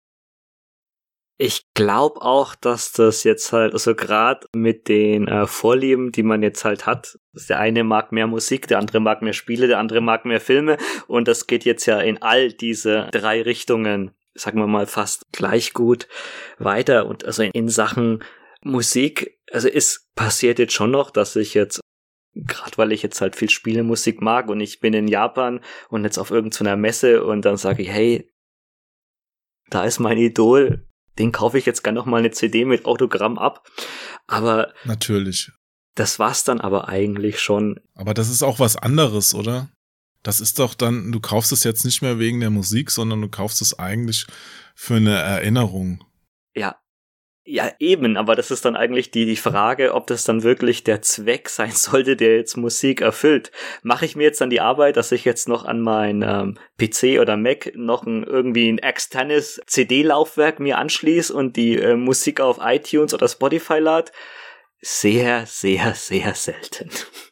Ich glaube auch, dass das jetzt halt, also gerade mit den äh, Vorlieben, die man jetzt halt hat, der eine mag mehr Musik, der andere mag mehr Spiele, der andere mag mehr Filme und das geht jetzt ja in all diese drei Richtungen, sagen wir mal fast gleich gut weiter und also in, in Sachen Musik, also es passiert jetzt schon noch, dass ich jetzt gerade weil ich jetzt halt viel Spielemusik mag und ich bin in Japan und jetzt auf irgendeiner Messe und dann sage ich, hey, da ist mein Idol, den kaufe ich jetzt gerne noch mal eine CD mit Autogramm ab. Aber natürlich. Das war's dann aber eigentlich schon. Aber das ist auch was anderes, oder? Das ist doch dann, du kaufst es jetzt nicht mehr wegen der Musik, sondern du kaufst es eigentlich für eine Erinnerung. Ja, ja, eben, aber das ist dann eigentlich die, die Frage, ob das dann wirklich der Zweck sein sollte, der jetzt Musik erfüllt. Mache ich mir jetzt dann die Arbeit, dass ich jetzt noch an mein ähm, PC oder Mac noch ein, irgendwie ein externes CD-Laufwerk mir anschließe und die äh, Musik auf iTunes oder Spotify lad? Sehr, sehr, sehr selten.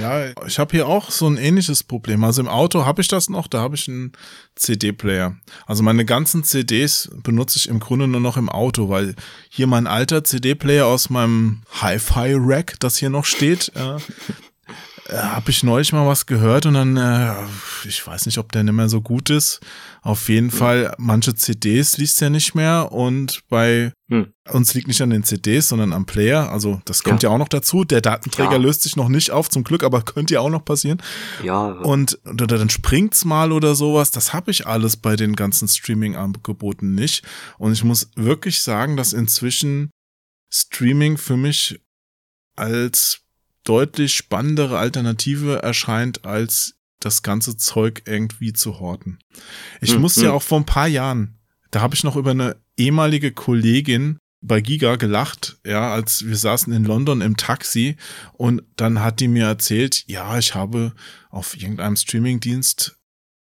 Ja, ich habe hier auch so ein ähnliches Problem. Also im Auto habe ich das noch, da habe ich einen CD-Player. Also meine ganzen CDs benutze ich im Grunde nur noch im Auto, weil hier mein alter CD-Player aus meinem Hi-Fi-Rack, das hier noch steht, äh, äh, habe ich neulich mal was gehört und dann, äh, ich weiß nicht, ob der nicht mehr so gut ist. Auf jeden hm. Fall, manche CDs liest er nicht mehr und bei hm. uns liegt nicht an den CDs, sondern am Player. Also das kommt ja, ja auch noch dazu. Der Datenträger ja. löst sich noch nicht auf, zum Glück, aber könnte ja auch noch passieren. Ja. Und oder dann springt's mal oder sowas. Das habe ich alles bei den ganzen Streaming-Angeboten nicht. Und ich muss wirklich sagen, dass inzwischen Streaming für mich als deutlich spannendere Alternative erscheint, als das ganze Zeug irgendwie zu horten. Ich hm, musste hm. ja auch vor ein paar Jahren, da habe ich noch über eine ehemalige Kollegin bei Giga gelacht, ja, als wir saßen in London im Taxi und dann hat die mir erzählt, ja, ich habe auf irgendeinem Streamingdienst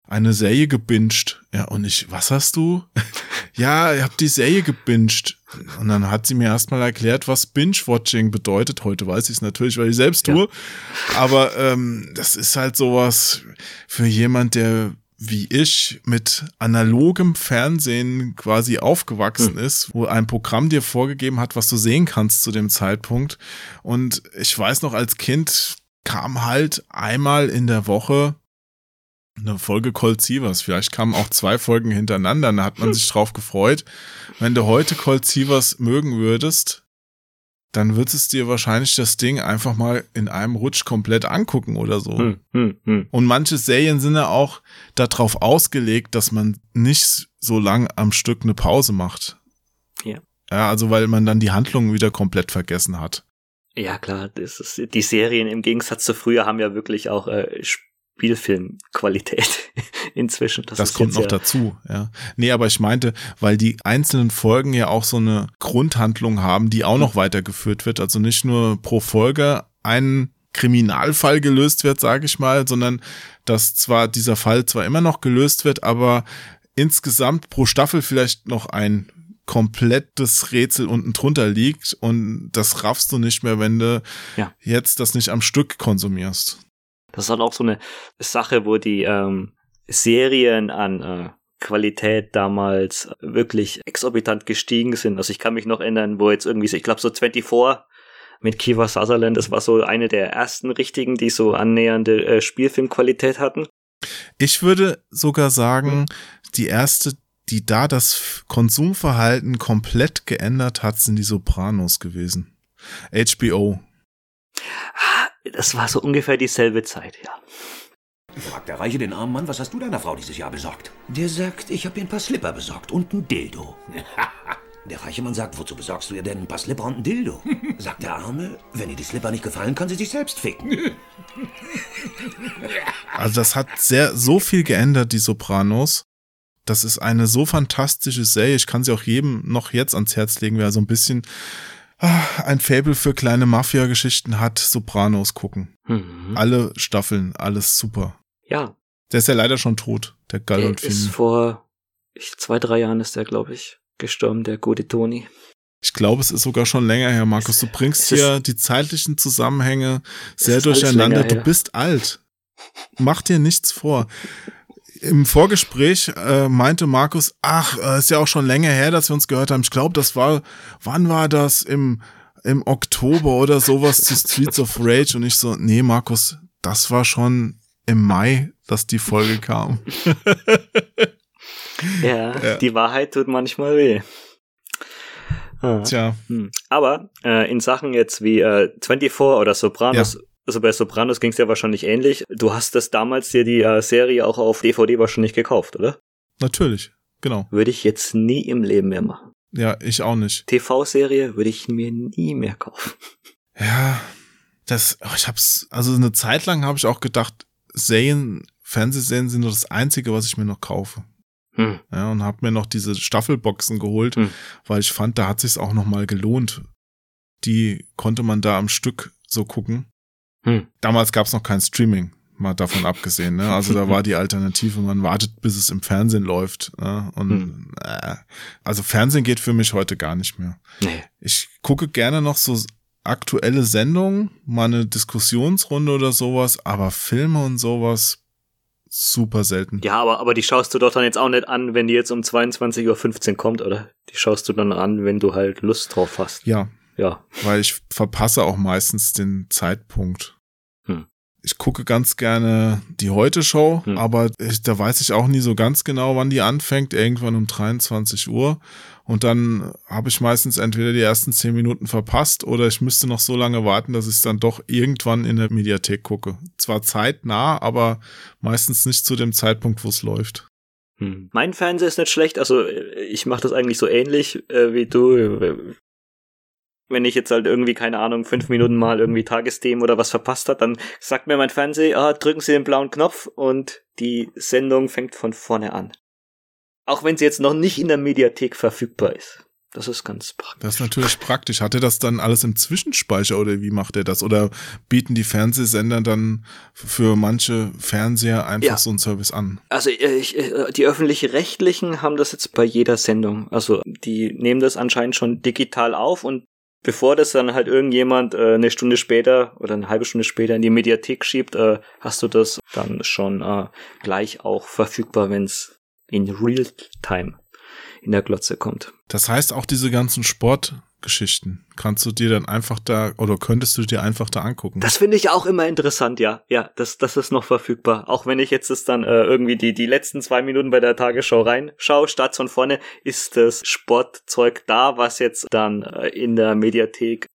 eine Serie gebinged. Ja, und ich, was hast du? ja, ich habe die Serie gebinged. Und dann hat sie mir erstmal erklärt, was Binge-Watching bedeutet. Heute weiß ich es natürlich, weil ich selbst tue. Ja. Aber ähm, das ist halt sowas für jemand, der wie ich mit analogem Fernsehen quasi aufgewachsen hm. ist, wo ein Programm dir vorgegeben hat, was du sehen kannst zu dem Zeitpunkt. Und ich weiß noch, als Kind kam halt einmal in der Woche eine Folge Colt Sievers. Vielleicht kamen auch zwei Folgen hintereinander, da hat man sich drauf gefreut. Wenn du heute Colt Sievers mögen würdest, dann würdest es dir wahrscheinlich das Ding einfach mal in einem Rutsch komplett angucken oder so. Hm, hm, hm. Und manche Serien sind ja auch darauf ausgelegt, dass man nicht so lang am Stück eine Pause macht. Ja. Ja, also weil man dann die Handlung wieder komplett vergessen hat. Ja, klar, das ist, die Serien im Gegensatz zu früher haben ja wirklich auch äh, Spielfilmqualität inzwischen. Das, das kommt noch ja dazu, ja. Nee, aber ich meinte, weil die einzelnen Folgen ja auch so eine Grundhandlung haben, die auch noch weitergeführt wird. Also nicht nur pro Folge ein Kriminalfall gelöst wird, sage ich mal, sondern dass zwar dieser Fall zwar immer noch gelöst wird, aber insgesamt pro Staffel vielleicht noch ein komplettes Rätsel unten drunter liegt und das raffst du nicht mehr, wenn du ja. jetzt das nicht am Stück konsumierst. Das ist halt auch so eine Sache, wo die ähm, Serien an äh, Qualität damals wirklich exorbitant gestiegen sind. Also ich kann mich noch erinnern, wo jetzt irgendwie, ich glaube so 24 mit Kiva Sutherland, das war so eine der ersten richtigen, die so annähernde äh, Spielfilmqualität hatten. Ich würde sogar sagen, die erste, die da das Konsumverhalten komplett geändert hat, sind die Sopranos gewesen. HBO. Das war so ungefähr dieselbe Zeit, ja. Fragt der Reiche den armen Mann, was hast du deiner Frau dieses Jahr besorgt? Der sagt, ich habe ihr ein paar Slipper besorgt und ein Dildo. der reiche Mann sagt, wozu besorgst du ihr denn ein paar Slipper und ein Dildo? sagt der Arme, wenn ihr die Slipper nicht gefallen, kann sie sich selbst ficken. Also das hat sehr so viel geändert, die Sopranos. Das ist eine so fantastische Serie. Ich kann sie auch jedem noch jetzt ans Herz legen, wer so ein bisschen ein Faible für kleine Mafia-Geschichten hat, Sopranos gucken. Mhm. Alle Staffeln, alles super. Ja, Der ist ja leider schon tot, der der ist vor ich, zwei, drei Jahren ist der, glaube ich, gestorben, der gute Toni. Ich glaube, es ist sogar schon länger her, Markus. Du bringst ist- hier die zeitlichen Zusammenhänge sehr durcheinander. Du bist alt. Mach dir nichts vor. Im Vorgespräch äh, meinte Markus, ach, äh, ist ja auch schon länger her, dass wir uns gehört haben. Ich glaube, das war, wann war das? Im, im Oktober oder sowas zu Streets of Rage. Und ich so, nee, Markus, das war schon im Mai, dass die Folge kam. Ja, Ja. die Wahrheit tut manchmal weh. Ah. Tja, Hm. Aber äh, in Sachen jetzt wie äh, 24 oder Sopranos, also bei Sopranos ging es ja wahrscheinlich ähnlich. Du hast das damals dir die äh, Serie auch auf DVD wahrscheinlich gekauft, oder? natürlich. Genau. Würde ich jetzt nie im Leben mehr machen. Ja, ich auch nicht. TV-Serie würde ich mir nie mehr kaufen. Ja, das, oh, ich hab's, also eine Zeit lang habe ich auch gedacht, Serien, Fernsehserien sind nur das Einzige, was ich mir noch kaufe. Hm. Ja, und habe mir noch diese Staffelboxen geholt, Hm. weil ich fand, da hat sich's auch noch mal gelohnt. Die konnte man da am Stück so gucken. Hm. Damals gab's noch kein Streaming, mal davon abgesehen. Ne? Also da war die Alternative, man wartet, bis es im Fernsehen läuft. Ne? Und Hm. äh, also Fernsehen geht für mich heute gar nicht mehr. Nee. Ich gucke gerne noch so aktuelle Sendungen, mal eine Diskussionsrunde oder sowas, aber Filme und sowas super selten. Ja, aber, aber die schaust du doch dann jetzt auch nicht an, wenn die jetzt um 22.15 Uhr kommt, oder? Die schaust du dann an, wenn du halt Lust drauf hast. Ja, Ja. weil ich verpasse auch meistens den Zeitpunkt. Ich gucke ganz gerne die Heute-Show, Hm. aber ich, da weiß ich auch nie so ganz genau, wann die anfängt, irgendwann um 23 Uhr. Und dann habe ich meistens entweder die ersten 10 Minuten verpasst oder ich müsste noch so lange warten, dass ich es dann doch irgendwann in der Mediathek gucke. Zwar zeitnah, aber meistens nicht zu dem Zeitpunkt, wo es läuft. Hm. Mein Fernseher ist nicht schlecht, also äh, ich mache das eigentlich so ähnlich äh, wie du. Wenn ich jetzt halt irgendwie, keine Ahnung, fünf Minuten mal irgendwie Tagesthemen oder was verpasst hat, dann sagt mir mein Fernseher, ah, drücken Sie den blauen Knopf und die Sendung fängt von vorne an. Auch wenn sie jetzt noch nicht in der Mediathek verfügbar ist. Das ist ganz praktisch. Das ist natürlich praktisch. Hat er das dann alles im Zwischenspeicher oder wie macht er das? Oder bieten die Fernsehsender dann für manche Fernseher einfach Ja. so einen Service an? Also äh, ich, äh, die öffentlich-rechtlichen haben das jetzt bei jeder Sendung. Also die nehmen das anscheinend schon digital auf und bevor das dann halt irgendjemand äh, eine Stunde später oder eine halbe Stunde später in die Mediathek schiebt, äh, hast du das dann schon äh, gleich auch verfügbar, wenn es in Real-Time in der Glotze kommt. Das heißt, auch diese ganzen Sportgeschichten kannst du dir dann einfach da oder könntest du dir einfach da angucken. Das finde ich auch immer interessant, ja. Ja, das, das ist noch verfügbar. Auch wenn ich jetzt das dann äh, irgendwie die, die letzten zwei Minuten bei der Tagesschau reinschaue, statt von vorne, ist das Sportzeug da, was jetzt dann äh, in der Mediathek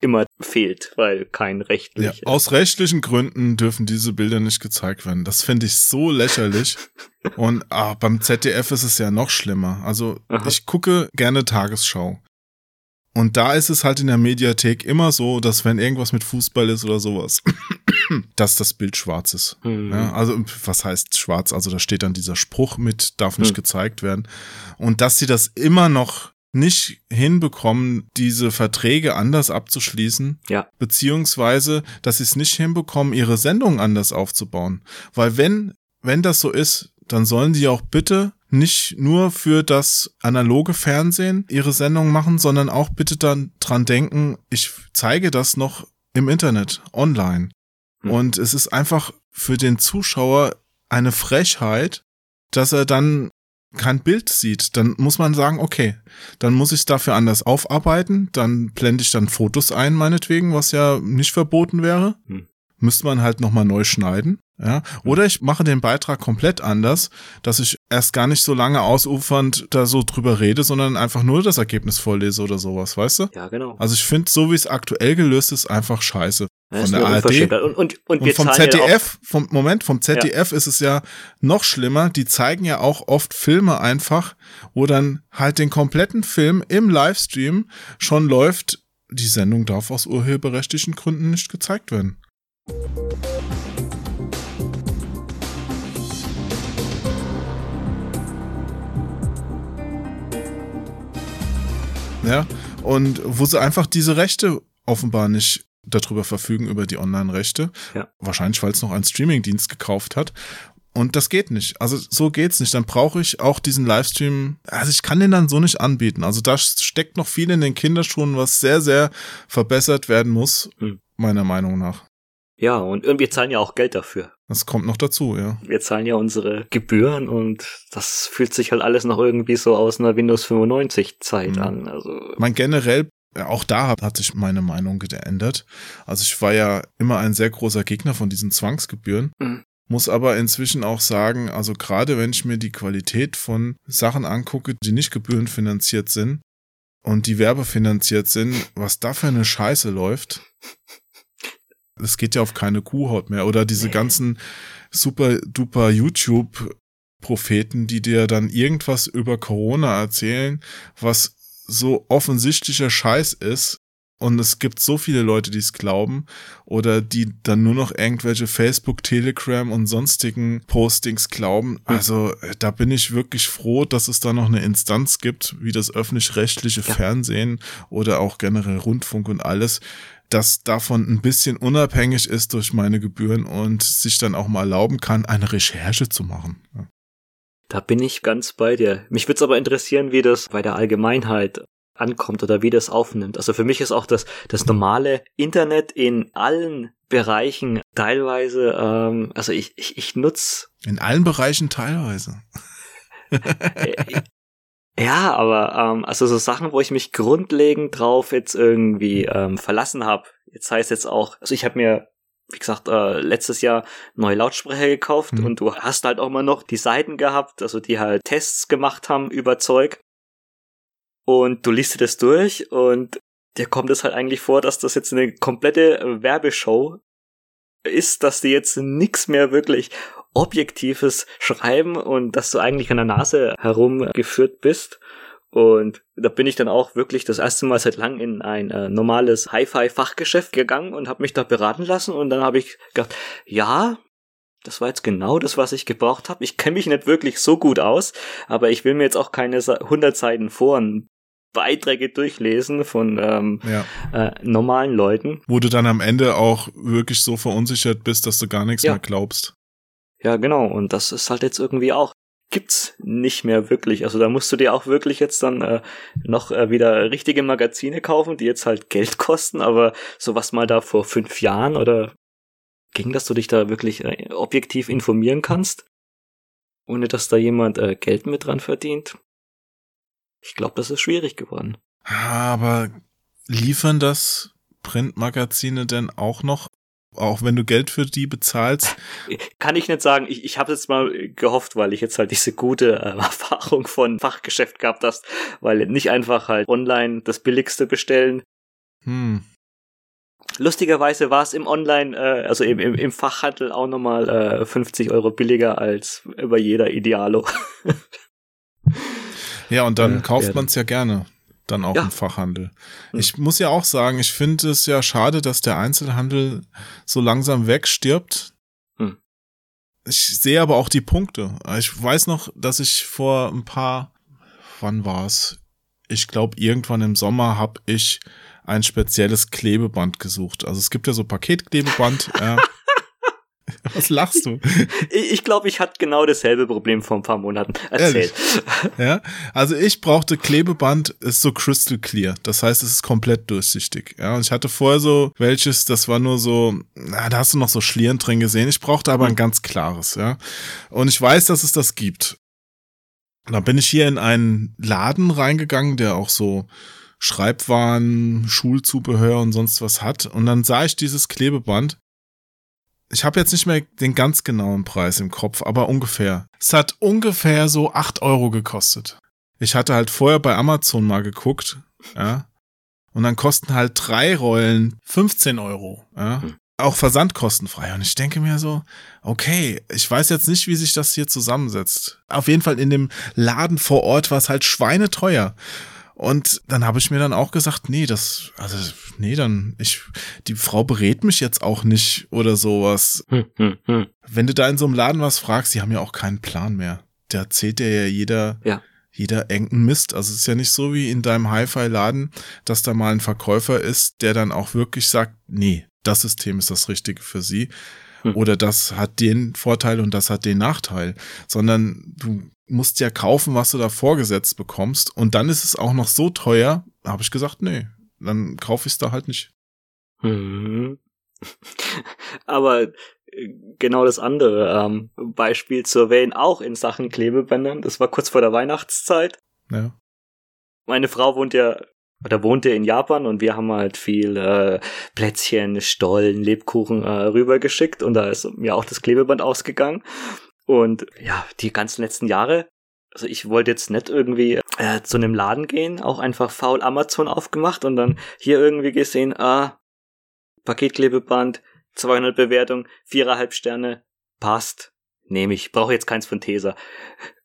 immer fehlt, weil kein ja, rechtlich. aus rechtlichen Gründen dürfen diese Bilder nicht gezeigt werden. Das finde ich so lächerlich. Und ah, beim ZDF ist es ja noch schlimmer. Also Aha. ich gucke gerne Tagesschau. Und da ist es halt in der Mediathek immer so, dass wenn irgendwas mit Fußball ist oder sowas, dass das Bild schwarz ist. Hm. Ja, also was heißt schwarz? Also da steht dann dieser Spruch mit, darf nicht Hm. gezeigt werden. Und dass sie das immer noch nicht hinbekommen, diese Verträge anders abzuschließen, Ja. beziehungsweise, dass sie es nicht hinbekommen, ihre Sendungen anders aufzubauen. Weil wenn, wenn das so ist, dann sollen die auch bitte nicht nur für das analoge Fernsehen ihre Sendung machen, sondern auch bitte dann dran denken, ich zeige das noch im Internet, online. Hm. Und es ist einfach für den Zuschauer eine Frechheit, dass er dann kein Bild sieht. Dann muss man sagen, okay, dann muss ich es dafür anders aufarbeiten, dann blende ich dann Fotos ein, meinetwegen, was ja nicht verboten wäre. Hm. Müsste man halt nochmal neu schneiden. Ja, oder ich mache den Beitrag komplett anders, dass ich erst gar nicht so lange ausufernd da so drüber rede, sondern einfach nur das Ergebnis vorlese oder sowas, weißt du? Ja, genau. Also ich finde, so wie es aktuell gelöst ist, einfach scheiße. Das Von der ARD. Und, und, und, und vom ja ZDF, vom Moment, vom ZDF ist es ja noch schlimmer. Die zeigen ja auch oft Filme einfach, wo dann halt den kompletten Film im Livestream schon läuft. Die Sendung darf aus urheberrechtlichen Gründen nicht gezeigt werden. Ja, und wo sie einfach diese Rechte offenbar nicht darüber verfügen, über die Online-Rechte. Ja. Wahrscheinlich, weil es noch einen Streaming-Dienst gekauft hat. Und das geht nicht. Also so geht's nicht. Dann brauche ich auch diesen Livestream. Also ich kann den dann so nicht anbieten. Also da steckt noch viel in den Kinderschuhen, was sehr, sehr verbessert werden muss, Hm. meiner Meinung nach. Ja, und wir zahlen ja auch Geld dafür. Das kommt noch dazu, ja. Wir zahlen ja unsere Gebühren und das fühlt sich halt alles noch irgendwie so aus einer Windows 95 Zeit Mhm. an. Also Mein generell, ja, auch da hat, hat sich meine Meinung geändert. Also ich war ja immer ein sehr großer Gegner von diesen Zwangsgebühren. Mhm. Muss aber inzwischen auch sagen, also gerade wenn ich mir die Qualität von Sachen angucke, die nicht gebührenfinanziert sind und die werbefinanziert sind, was da für eine Scheiße läuft. Es geht ja auf keine Kuhhaut mehr. Oder diese ganzen super duper YouTube-Propheten, die dir dann irgendwas über Corona erzählen, was so offensichtlicher Scheiß ist. Und es gibt so viele Leute, die es glauben oder die dann nur noch irgendwelche Facebook, Telegram und sonstigen Postings glauben. Also äh, da bin ich wirklich froh, dass es da noch eine Instanz gibt, wie das öffentlich-rechtliche Ja. Fernsehen oder auch generell Rundfunk und alles, das davon ein bisschen unabhängig ist durch meine Gebühren und sich dann auch mal erlauben kann, eine Recherche zu machen. Ja. da bin ich ganz bei dir. Mich würde es aber interessieren, wie das bei der Allgemeinheit ankommt oder wie das aufnimmt. Also für mich ist auch das, das normale Internet in allen Bereichen teilweise, ähm, also ich, ich, ich nutze In allen Bereichen teilweise. Ja, aber ähm, also so Sachen, wo ich mich grundlegend drauf jetzt irgendwie ähm, verlassen habe. Jetzt heißt jetzt auch, also ich habe mir wie gesagt, äh, letztes Jahr neue Lautsprecher gekauft Mhm. und du hast halt auch mal noch die Seiten gehabt, also die halt Tests gemacht haben über Zeug. Und du liest dir das durch und dir kommt es halt eigentlich vor, dass das jetzt eine komplette Werbeshow ist, dass die jetzt nix mehr wirklich Objektives schreiben und dass du eigentlich an der Nase herumgeführt bist. Und da bin ich dann auch wirklich das erste Mal seit langem in ein äh, normales Hi-Fi-Fachgeschäft gegangen und habe mich da beraten lassen. Und dann habe ich gedacht, ja, das war jetzt genau das, was ich gebraucht habe. Ich kenne mich nicht wirklich so gut aus, aber ich will mir jetzt auch keine Sa- 100 Seiten Foren Beiträge durchlesen von ähm, Ja. äh, normalen Leuten. Wo du dann am Ende auch wirklich so verunsichert bist, dass du gar nichts Ja. mehr glaubst. Ja, genau. Und das ist halt jetzt irgendwie auch gibt's nicht mehr wirklich. Also da musst du dir auch wirklich jetzt dann äh, noch äh, wieder richtige Magazine kaufen, die jetzt halt Geld kosten. Aber sowas mal da vor fünf Jahren oder ging, dass du dich da wirklich äh, objektiv informieren kannst, ohne dass da jemand äh, Geld mit dran verdient. Ich glaube, das ist schwierig geworden. Aber liefern das Printmagazine denn auch noch? Auch wenn du Geld für die bezahlst? Kann ich nicht sagen, ich, ich habe jetzt mal gehofft, weil ich jetzt halt diese gute äh, Erfahrung von Fachgeschäft gehabt hast, weil nicht einfach halt online das Billigste bestellen. Hm. Lustigerweise war es im Online, äh, also im, im, im Fachhandel auch nochmal äh, 50 Euro billiger als über jeder Idealo. Ja, und dann Äh, kauft man es ja gerne. Dann auch Ja. im Fachhandel. Hm. Ich muss ja auch sagen, ich finde es ja schade, dass der Einzelhandel so langsam wegstirbt. Hm. Ich sehe aber auch die Punkte. Ich weiß noch, dass ich vor ein paar, wann war's? Ich glaube, irgendwann im Sommer habe ich ein spezielles Klebeband gesucht. Also es gibt ja so Paketklebeband. ja. Was lachst du? Ich, glaube, ich hatte genau dasselbe Problem vor ein paar Monaten. Erzähl. Ja, also ich brauchte Klebeband, ist so crystal clear. Das heißt, es ist komplett durchsichtig. Ja, und ich hatte vorher so welches, das war nur so, na, da hast du noch so Schlieren drin gesehen. Ich brauchte aber ein ganz klares, ja. Und ich weiß, dass es das gibt. Da bin ich hier in einen Laden reingegangen, der auch so Schreibwaren, Schulzubehör und sonst was hat. Und dann sah ich dieses Klebeband. Ich habe jetzt nicht mehr den ganz genauen Preis im Kopf, aber ungefähr. Es hat ungefähr so acht Euro gekostet. Ich hatte halt vorher bei Amazon mal geguckt, ja. Und dann kosten halt drei Rollen 15 Euro, ja. Hm. Auch versandkostenfrei. Und ich denke mir so, okay, ich weiß jetzt nicht, wie sich das hier zusammensetzt. Auf jeden Fall in dem Laden vor Ort war es halt schweineteuer. Und dann habe ich mir dann auch gesagt, nee, das, also, nee, dann, ich, die Frau berät mich jetzt auch nicht oder sowas. Hm, hm, hm. Wenn du da in so einem Laden was fragst, die haben ja auch keinen Plan mehr. Da erzählt dir ja jeder, Ja. jeder engen Mist. Also es ist ja nicht so wie in deinem Hi-Fi-Laden, dass da mal ein Verkäufer ist, der dann auch wirklich sagt, nee, das System ist das Richtige für sie. Hm. Oder das hat den Vorteil und das hat den Nachteil. Sondern du musst ja kaufen, was du da vorgesetzt bekommst. Und dann ist es auch noch so teuer, habe ich gesagt, nee, dann kaufe ich es da halt nicht. Mhm. Aber äh, genau das andere ähm, Beispiel zu erwähnen, auch in Sachen Klebebändern, das war kurz vor der Weihnachtszeit. Ja. Meine Frau wohnt ja oder wohnte in Japan und wir haben halt viel äh, Plätzchen, Stollen, Lebkuchen äh, rübergeschickt und da ist mir auch das Klebeband ausgegangen. Und ja, die ganzen letzten Jahre, also ich wollte jetzt nicht irgendwie äh, zu einem Laden gehen, auch einfach faul Amazon aufgemacht und dann hier irgendwie gesehen, ah, Paketklebeband, 200 Bewertung, viereinhalb Sterne, passt, nehme ich, brauche jetzt keins von Tesa.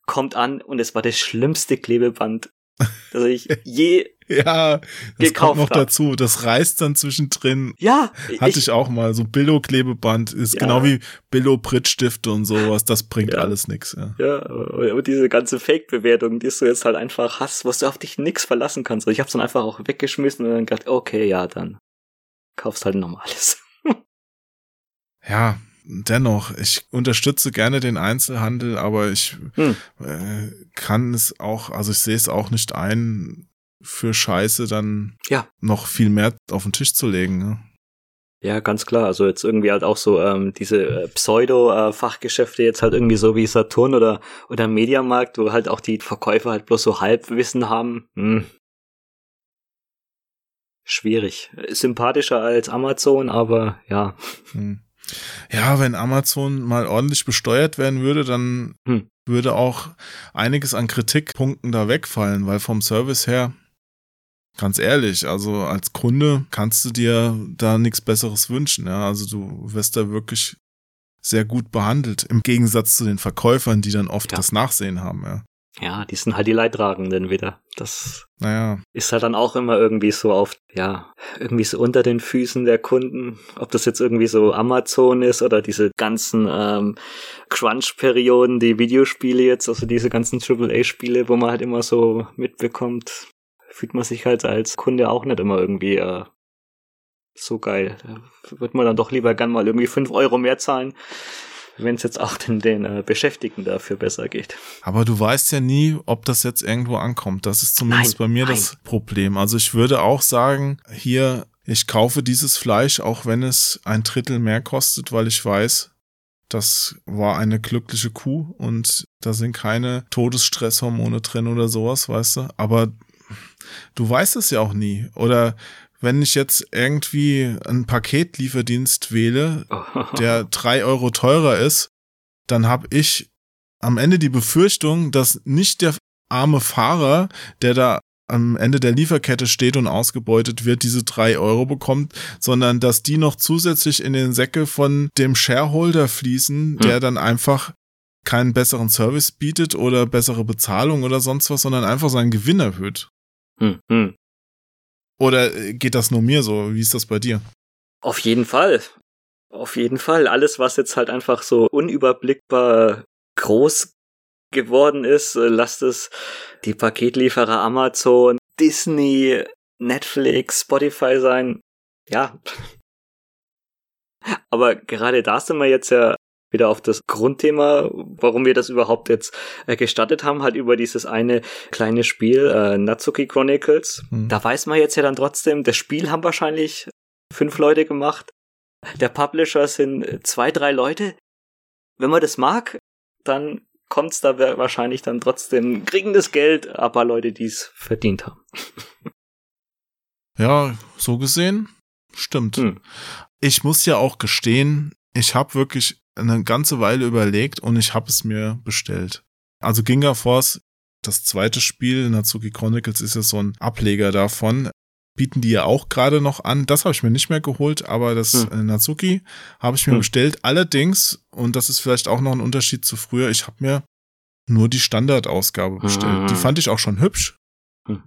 Kommt an und es war das schlimmste Klebeband, das ich je, Ja, das Gekauft kommt noch hab. dazu. Das reißt dann zwischendrin. ja, Hatte ich, auch mal. So Billo-Klebeband ist Ja. genau wie Billo-Prittstifte und sowas. Das bringt Ja. alles nix. Ja. Ja, und diese ganze Fake-Bewertung, die du jetzt halt einfach hast, wo du auf dich nix verlassen kannst. Ich hab's dann einfach auch weggeschmissen und dann gedacht, okay, ja, dann kaufst halt normales. ja, dennoch, ich unterstütze gerne den Einzelhandel, aber ich Hm. äh, kann es auch, also ich sehe es auch nicht ein, für Scheiße dann Ja. noch viel mehr auf den Tisch zu legen. Ne? Ja, ganz klar. Also jetzt irgendwie halt auch so ähm, diese äh, Pseudo-Fachgeschäfte jetzt halt irgendwie so wie Saturn oder oder Mediamarkt, wo halt auch die Verkäufer halt bloß so Halbwissen haben. Hm. Schwierig. Sympathischer als Amazon, aber ja. Hm. Ja, wenn Amazon mal ordentlich besteuert werden würde, dann Hm. würde auch einiges an Kritikpunkten da wegfallen, weil vom Service her, ganz ehrlich, also als Kunde kannst du dir da nichts Besseres wünschen. Ja? Also du wirst da wirklich sehr gut behandelt, im Gegensatz zu den Verkäufern, die dann oft Ja. das Nachsehen haben. Ja. Ja, die sind halt die Leidtragenden wieder. Das Naja, ist halt dann auch immer irgendwie so auf, ja, irgendwie so unter den Füßen der Kunden. Ob das jetzt irgendwie so Amazon ist oder diese ganzen ähm, Crunch-Perioden, die Videospiele jetzt, also diese ganzen AAA-Spiele, wo man halt immer so mitbekommt, fühlt man sich halt als Kunde auch nicht immer irgendwie äh, so geil. Da wird man dann doch lieber gern mal irgendwie fünf Euro mehr zahlen, wenn es jetzt auch den, den äh, Beschäftigten dafür besser geht. aber du weißt ja nie, ob das jetzt irgendwo ankommt. Das ist zumindest Nein, bei mir nein. das Problem. Also ich würde auch sagen, hier, ich kaufe dieses Fleisch, auch wenn es ein Drittel mehr kostet, weil ich weiß, das war eine glückliche Kuh und da sind keine Todesstresshormone drin oder sowas, weißt du. Aber du weißt es ja auch nie. Oder wenn ich jetzt irgendwie einen Paketlieferdienst wähle, der drei Euro teurer ist, dann habe ich am Ende die Befürchtung, dass nicht der arme Fahrer, der da am Ende der Lieferkette steht und ausgebeutet wird, diese drei Euro bekommt, sondern dass die noch zusätzlich in den Säcke von dem Shareholder fließen, der dann einfach keinen besseren Service bietet oder bessere Bezahlung oder sonst was, sondern einfach seinen Gewinn erhöht. hm, hm. Oder äh, geht das nur mir so? Wie ist das bei dir? Auf jeden Fall. Auf jeden Fall. Alles, was jetzt halt einfach so unüberblickbar groß geworden ist, äh, lasst es die Paketlieferer Amazon, Disney, Netflix, Spotify sein. Ja. Aber gerade da sind wir jetzt ja wieder auf das Grundthema, warum wir das überhaupt jetzt äh, gestartet haben, halt über dieses eine kleine Spiel, äh, Natsuki Chronicles. Hm. Da weiß man jetzt ja dann trotzdem, das Spiel haben wahrscheinlich fünf Leute gemacht. Der Publisher sind äh, zwei, drei Leute. Wenn man das mag, dann kommt's da wa- wahrscheinlich dann trotzdem, kriegen das Geld, aber Leute, die es verdient haben. Ja, so gesehen, stimmt. Hm. Ich muss ja auch gestehen, ich habe wirklich eine ganze Weile überlegt und ich habe es mir bestellt. Also Ginga Force, das zweite Spiel, Natsuki Chronicles, ist ja so ein Ableger davon. Bieten die ja auch gerade noch an. Das habe ich mir nicht mehr geholt, aber das Hm. äh, Natsuki habe ich mir Hm. bestellt. Allerdings, und das ist vielleicht auch noch ein Unterschied zu früher, ich habe mir nur die Standardausgabe bestellt. Hm. Die fand ich auch schon hübsch. Hm.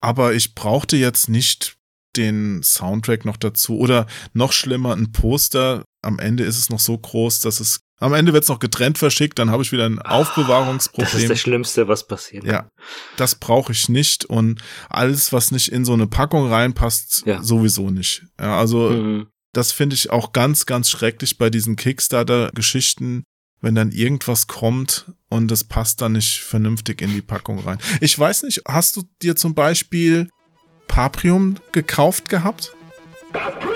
aber ich brauchte jetzt nicht den Soundtrack noch dazu oder noch schlimmer ein Poster. Am Ende ist es noch so groß, dass es am Ende wird es noch getrennt verschickt, dann habe ich wieder ein ah, Aufbewahrungsproblem. Das ist das Schlimmste, was passiert. Ja, das brauche ich nicht und alles, was nicht in so eine Packung reinpasst, ja. sowieso nicht. Ja, also mhm. das finde ich auch ganz, ganz schrecklich bei diesen Kickstarter-Geschichten, wenn dann irgendwas kommt und das passt dann nicht vernünftig in die Packung rein. Ich weiß nicht, hast du dir zum Beispiel Paprium gekauft gehabt? Paprium!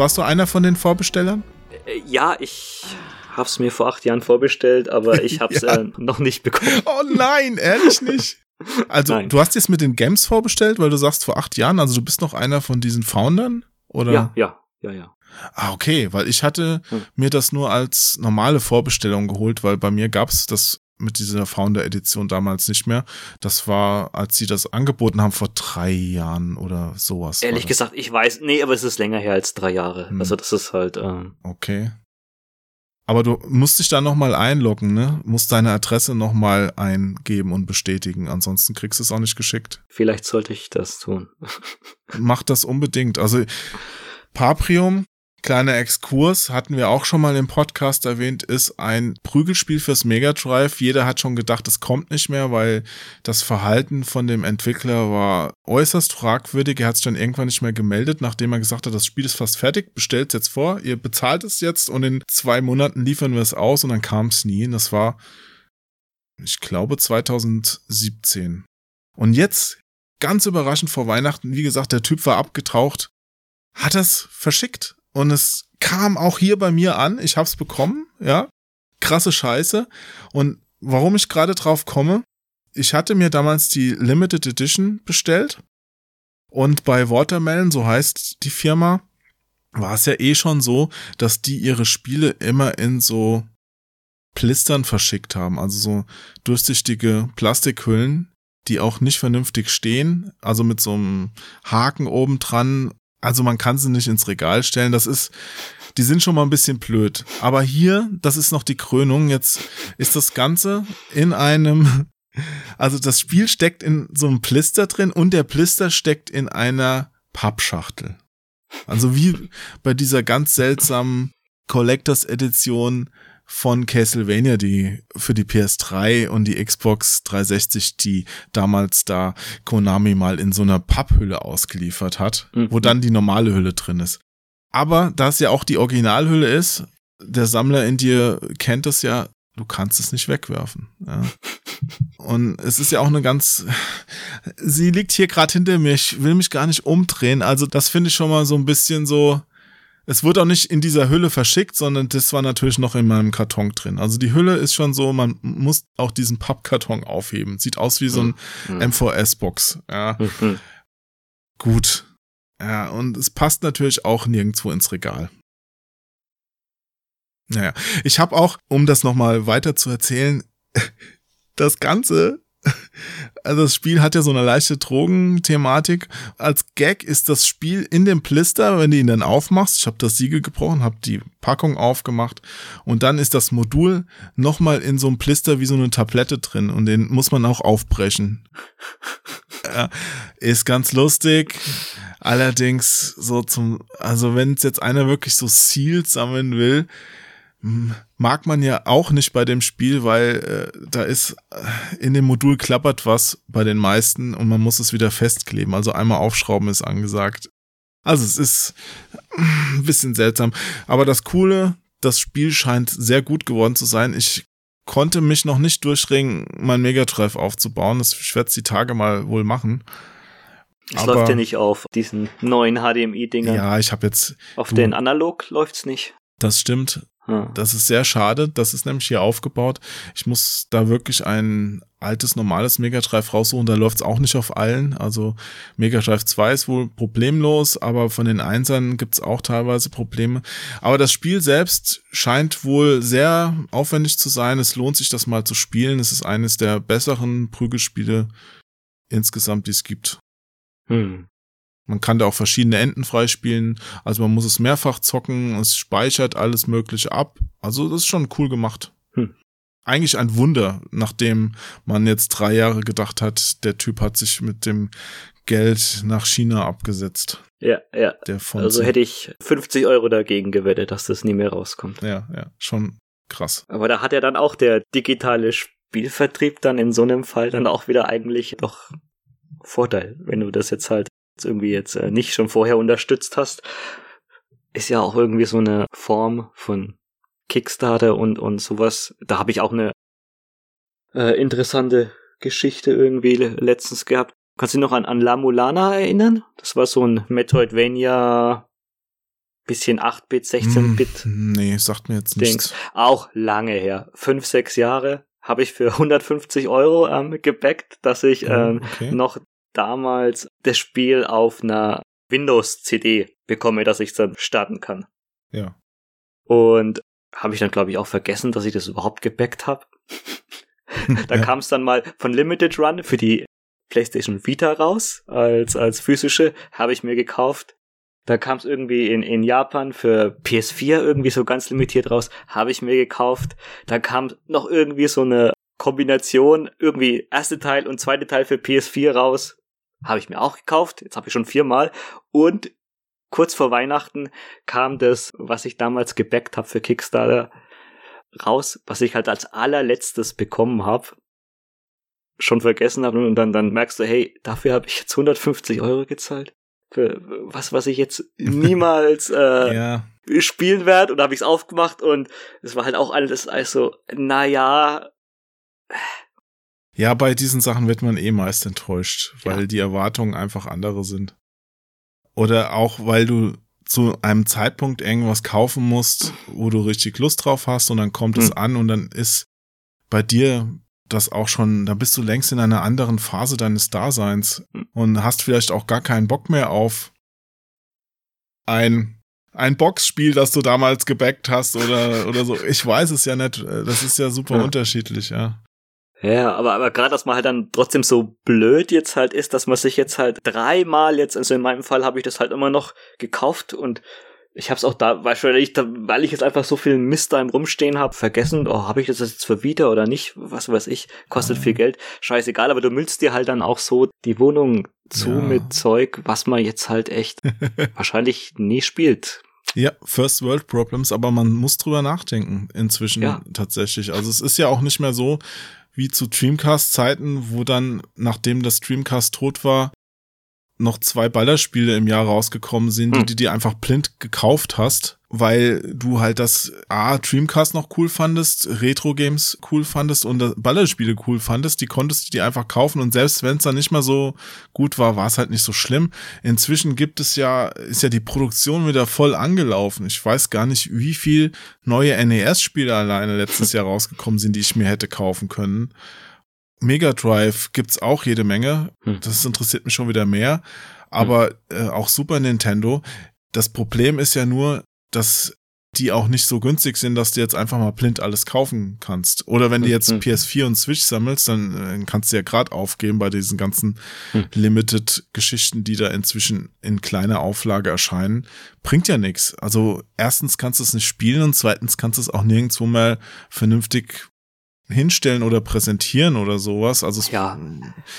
Warst du einer von den Vorbestellern? Äh, ja, ich hab's mir vor acht Jahren vorbestellt, aber ich hab's ja. äh, noch nicht bekommen. Oh nein, ehrlich nicht. Also, nein. du hast jetzt mit den Games vorbestellt, weil du sagst vor acht Jahren, also du bist noch einer von diesen Foundern? Oder? Ja, ja, ja, ja. Ah, okay, weil ich hatte hm. mir das nur als normale Vorbestellung geholt, weil bei mir gab's das mit dieser Founder-Edition damals nicht mehr. Das war, als sie das angeboten haben vor drei Jahren oder sowas. Ehrlich gesagt, ich weiß, nee, aber es ist länger her als drei Jahre. Hm. Also das ist halt. Ähm okay. Aber du musst dich da nochmal einloggen, ne? Musst deine Adresse nochmal eingeben und bestätigen. Ansonsten kriegst du es auch nicht geschickt. Vielleicht sollte ich das tun. Mach das unbedingt. Also Paprium Kleiner Exkurs, hatten wir auch schon mal im Podcast erwähnt, ist ein Prügelspiel fürs Mega Drive. Jeder hat schon gedacht, es kommt nicht mehr, weil das Verhalten von dem Entwickler war äußerst fragwürdig. Er hat sich dann irgendwann nicht mehr gemeldet, nachdem er gesagt hat, das Spiel ist fast fertig, bestellt es jetzt vor, ihr bezahlt es jetzt und in zwei Monaten liefern wir es aus und dann kam es nie. Das war, ich glaube, 2017. Und jetzt, ganz überraschend vor Weihnachten, wie gesagt, der Typ war abgetaucht, hat es verschickt und es kam auch hier bei mir an. Ich hab's bekommen, ja. Krasse Scheiße. Und warum ich gerade drauf komme, ich hatte mir damals die Limited Edition bestellt. Und bei Watermelon, so heißt die Firma, war es ja eh schon so, dass die ihre Spiele immer in so Plistern verschickt haben. Also so durchsichtige Plastikhüllen, die auch nicht vernünftig stehen. Also mit so einem Haken oben dran also man kann sie nicht ins Regal stellen. Das ist, die sind schon mal ein bisschen blöd. Aber hier, das ist noch die Krönung. Jetzt ist das Ganze in einem, also das Spiel steckt in so einem Plister drin und der Plister steckt in einer Pappschachtel. Also wie bei dieser ganz seltsamen Collectors Edition von Castlevania, die für die PS3 und die Xbox 360, die damals da Konami mal in so einer Papphülle ausgeliefert hat, mhm. wo dann die normale Hülle drin ist. Aber da es ja auch die Originalhülle ist, der Sammler in dir kennt das ja, du kannst es nicht wegwerfen. Ja. Und es ist ja auch eine ganz, sie liegt hier gerade hinter mir, ich will mich gar nicht umdrehen. Also das finde ich schon mal so ein bisschen so, es wurde auch nicht in dieser Hülle verschickt, sondern das war natürlich noch in meinem Karton drin. Also die Hülle ist schon so, man muss auch diesen Pappkarton aufheben. Sieht aus wie so ein mhm. MVS-Box. Ja. Mhm. Gut. Ja, und es passt natürlich auch nirgendwo ins Regal. Naja, ich habe auch, um das nochmal weiter zu erzählen, das Ganze also das Spiel hat ja so eine leichte Drogenthematik. Als Gag ist das Spiel in dem Plister, wenn du ihn dann aufmachst, ich habe das Siegel gebrochen, habe die Packung aufgemacht und dann ist das Modul nochmal in so einem Plister wie so eine Tablette drin und den muss man auch aufbrechen. Ja, ist ganz lustig. Allerdings so zum, also wenn es jetzt einer wirklich so Seals sammeln will, mag man ja auch nicht bei dem Spiel, weil äh, da ist äh, in dem Modul klappert was bei den meisten und man muss es wieder festkleben. Also einmal aufschrauben ist angesagt. Also es ist ein bisschen seltsam. Aber das Coole, das Spiel scheint sehr gut geworden zu sein. Ich konnte mich noch nicht durchringen, mein Megadrive aufzubauen. Das ich werde die Tage mal wohl machen. Es läuft ja nicht auf diesen neuen HDMI-Dingern. Ja, ich habe jetzt. Auf du, den Analog läuft's nicht. Das stimmt. Hm. Das ist sehr schade. Das ist nämlich hier aufgebaut. Ich muss da wirklich ein altes, normales Mega Drive raussuchen. Da läuft's auch nicht auf allen. Also Mega Drive 2 ist wohl problemlos, aber von den Einsern gibt's auch teilweise Probleme. Aber das Spiel selbst scheint wohl sehr aufwendig zu sein. Es lohnt sich, das mal zu spielen. Es ist eines der besseren Prügelspiele insgesamt, die es gibt. Hm. Man kann da auch verschiedene Enden freispielen. Also man muss es mehrfach zocken. Es speichert alles Mögliche ab. Also das ist schon cool gemacht. Hm. Eigentlich ein Wunder, nachdem man jetzt drei Jahre gedacht hat, der Typ hat sich mit dem Geld nach China abgesetzt. Ja, ja. Also hätte ich 50 Euro dagegen gewettet, dass das nie mehr rauskommt. ja, ja, schon krass. Aber da hat ja dann auch der digitale Spielvertrieb dann in so einem Fall dann auch wieder eigentlich doch Vorteil, wenn du das jetzt halt irgendwie jetzt äh, nicht schon vorher unterstützt hast. Ist ja auch irgendwie so eine Form von Kickstarter und, und sowas. Da habe ich auch eine äh, interessante Geschichte irgendwie le- letztens gehabt. Kannst du dich noch an, an La Mulana erinnern? Das war so ein Metroidvania, bisschen 8-Bit, 16-Bit. Hm, nee, sagt mir jetzt nichts. Auch lange her. Fünf, sechs Jahre habe ich für 150 Euro ähm, gebackt, dass ich ähm, okay. noch damals das Spiel auf einer Windows-CD bekomme, dass ich dann starten kann. Ja. Und habe ich dann, glaube ich, auch vergessen, dass ich das überhaupt gebackt habe. da Ja. kam es dann mal von Limited Run für die PlayStation Vita raus, als, als physische, habe ich mir gekauft. Da kam es irgendwie in, in Japan für PS4 irgendwie so ganz limitiert raus, habe ich mir gekauft. Da kam noch irgendwie so eine Kombination, irgendwie erste Teil und zweite Teil für PS4 raus, habe ich mir auch gekauft. Jetzt habe ich schon viermal. Und kurz vor Weihnachten kam das, was ich damals gebackt habe für Kickstarter, raus, was ich halt als allerletztes bekommen habe, schon vergessen habe und dann, dann merkst du, hey, dafür habe ich jetzt 150 Euro gezahlt. Für was, was ich jetzt niemals äh, Ja, spielen werde. Und da habe ich es aufgemacht und es war halt auch alles also, naja, ja, bei diesen Sachen wird man eh meist enttäuscht, weil Ja. die Erwartungen einfach andere sind. Oder auch, weil du zu einem Zeitpunkt irgendwas kaufen musst, wo du richtig Lust drauf hast und dann kommt es Hm. an und dann ist bei dir das auch schon, da bist du längst in einer anderen Phase deines Daseins Hm. und hast vielleicht auch gar keinen Bock mehr auf ein ein Boxspiel, das du damals gebackt hast oder oder so. Ich weiß es ja nicht. Das ist ja super Ja. unterschiedlich, ja. Ja, aber, aber gerade, dass man halt dann trotzdem so blöd jetzt halt ist, dass man sich jetzt halt dreimal jetzt, also in meinem Fall habe ich das halt immer noch gekauft und ich habe es auch da, wahrscheinlich, weil ich jetzt einfach so viel Mist da im Rumstehen habe, vergessen, oh, habe ich das jetzt für Vita oder nicht, was weiß ich, kostet Ah. viel Geld, scheißegal, aber du müllst dir halt dann auch so die Wohnung zu Ja. mit Zeug, was man jetzt halt echt wahrscheinlich nie spielt. Ja, First World Problems, aber man muss drüber nachdenken inzwischen Ja. tatsächlich. Also es ist ja auch nicht mehr so wie zu Dreamcast-Zeiten, wo dann, nachdem das Dreamcast tot war, noch zwei Ballerspiele im Jahr rausgekommen sind, die Hm. du dir einfach blind gekauft hast, weil du halt das A, Dreamcast noch cool fandest, Retro-Games cool fandest und Ballerspiele cool fandest, die konntest du dir einfach kaufen und selbst wenn es dann nicht mehr so gut war, war es halt nicht so schlimm. Inzwischen gibt es ja, ist ja die Produktion wieder voll angelaufen. Ich weiß gar nicht, wie viel neue NES-Spiele alleine letztes Jahr rausgekommen sind, die ich mir hätte kaufen können. Mega Drive gibt's auch jede Menge. Hm. Das interessiert mich schon wieder mehr. Aber äh, auch Super Nintendo. Das Problem ist ja nur, dass die auch nicht so günstig sind, dass du jetzt einfach mal blind alles kaufen kannst. Oder wenn du jetzt Mhm. PS4 und Switch sammelst, dann äh, kannst du ja gerade aufgeben bei diesen ganzen Mhm. Limited-Geschichten, die da inzwischen in kleiner Auflage erscheinen. Bringt ja nichts. Also erstens kannst du es nicht spielen und zweitens kannst du es auch nirgendwo mal vernünftig hinstellen oder präsentieren oder sowas. Also Ja.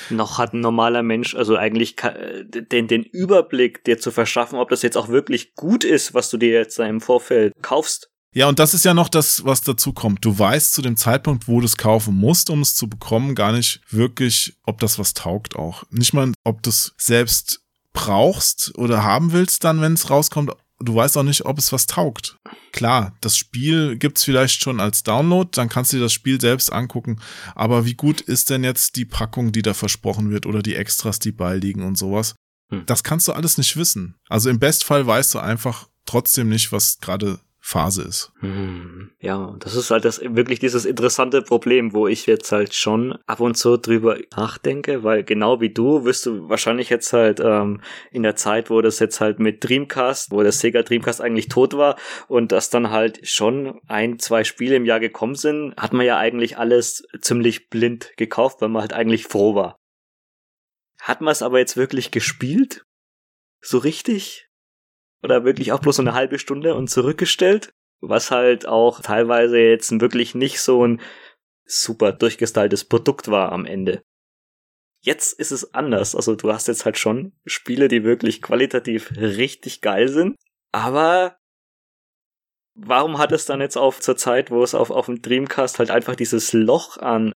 noch hat ein normaler Mensch, also eigentlich den, den Überblick dir zu verschaffen, ob das jetzt auch wirklich gut ist, was du dir jetzt da im Vorfeld kaufst. Ja, und das ist ja noch das, was dazu kommt. Du weißt zu dem Zeitpunkt, wo du es kaufen musst, um es zu bekommen, gar nicht wirklich, ob das was taugt auch. Nicht mal, ob du es selbst brauchst oder haben willst dann, wenn es rauskommt. Du weißt auch nicht, ob es was taugt. Klar, das Spiel gibt's vielleicht schon als Download, dann kannst du dir das Spiel selbst angucken. Aber wie gut ist denn jetzt die Packung, die da versprochen wird oder die Extras, die beiliegen und sowas? Hm. Das kannst du alles nicht wissen. Also im Bestfall weißt du einfach trotzdem nicht, was gerade Phase ist. Hm, ja, das ist halt das wirklich dieses interessante Problem, wo ich jetzt halt schon ab und zu drüber nachdenke, weil genau wie du wirst du wahrscheinlich jetzt halt ähm, in der Zeit, wo das jetzt halt mit Dreamcast, wo der Sega Dreamcast eigentlich tot war und das dann halt schon ein, zwei Spiele im Jahr gekommen sind, hat man ja eigentlich alles ziemlich blind gekauft, weil man halt eigentlich froh war. Hat man es aber jetzt wirklich gespielt? So richtig? Oder wirklich auch bloß so eine halbe Stunde und zurückgestellt, was halt auch teilweise jetzt wirklich nicht so ein super durchgestyltes Produkt war am Ende. Jetzt ist es anders. Also du hast jetzt halt schon Spiele, die wirklich qualitativ richtig geil sind. Aber warum hat es dann jetzt auf zur Zeit, wo es auf, auf dem Dreamcast halt einfach dieses Loch an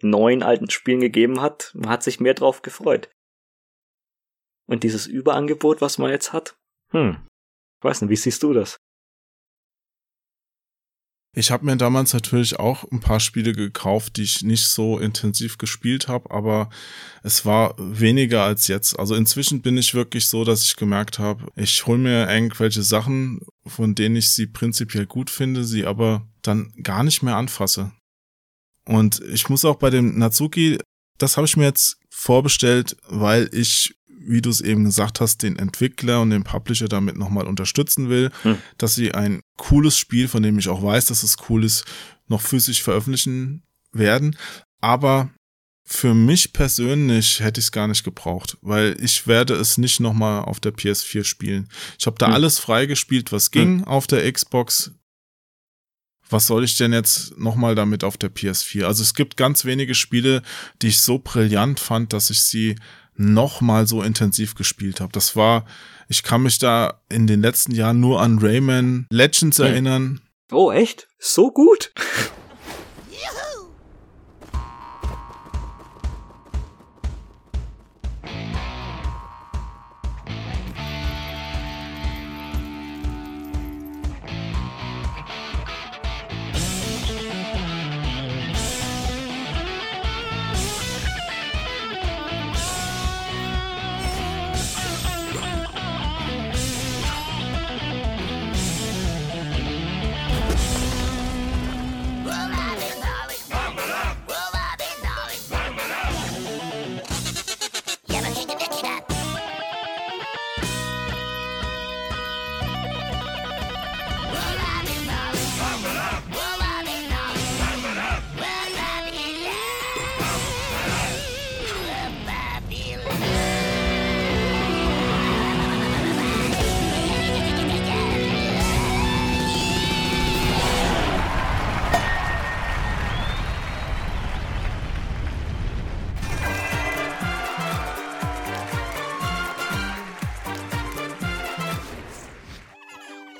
neuen alten Spielen gegeben hat? Man hat sich mehr drauf gefreut. Und dieses Überangebot, was man jetzt hat, hm. Weiß nicht, wie siehst du das? Ich habe mir damals natürlich auch ein paar Spiele gekauft, die ich nicht so intensiv gespielt habe, aber es war weniger als jetzt. Also inzwischen bin ich wirklich so, dass ich gemerkt habe, ich hole mir irgendwelche Sachen, von denen ich sie prinzipiell gut finde, sie aber dann gar nicht mehr anfasse. Und ich muss auch bei dem Natsuki, das habe ich mir jetzt vorbestellt, weil ich wie du es eben gesagt hast, den Entwickler und den Publisher damit nochmal unterstützen will, hm. dass sie ein cooles Spiel, von dem ich auch weiß, dass es cool ist, noch physisch veröffentlichen werden. Aber für mich persönlich hätte ich es gar nicht gebraucht, weil ich werde es nicht nochmal auf der PS4 spielen. Ich habe da hm. alles freigespielt, was ging hm. auf der Xbox. Was soll ich denn jetzt nochmal damit auf der PS4? Also es gibt ganz wenige Spiele, die ich so brillant fand, dass ich sie noch mal so intensiv gespielt habe. Das war, ich kann mich da in den letzten Jahren nur an Rayman Legends erinnern. Oh, echt? So gut?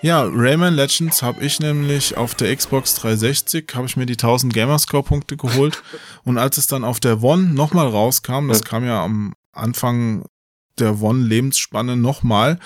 Ja, Rayman Legends habe ich nämlich auf der Xbox 360, habe ich mir die 1000 Gamerscore-Punkte geholt. Und als es dann auf der One nochmal rauskam, das kam ja am Anfang der One-Lebensspanne nochmal,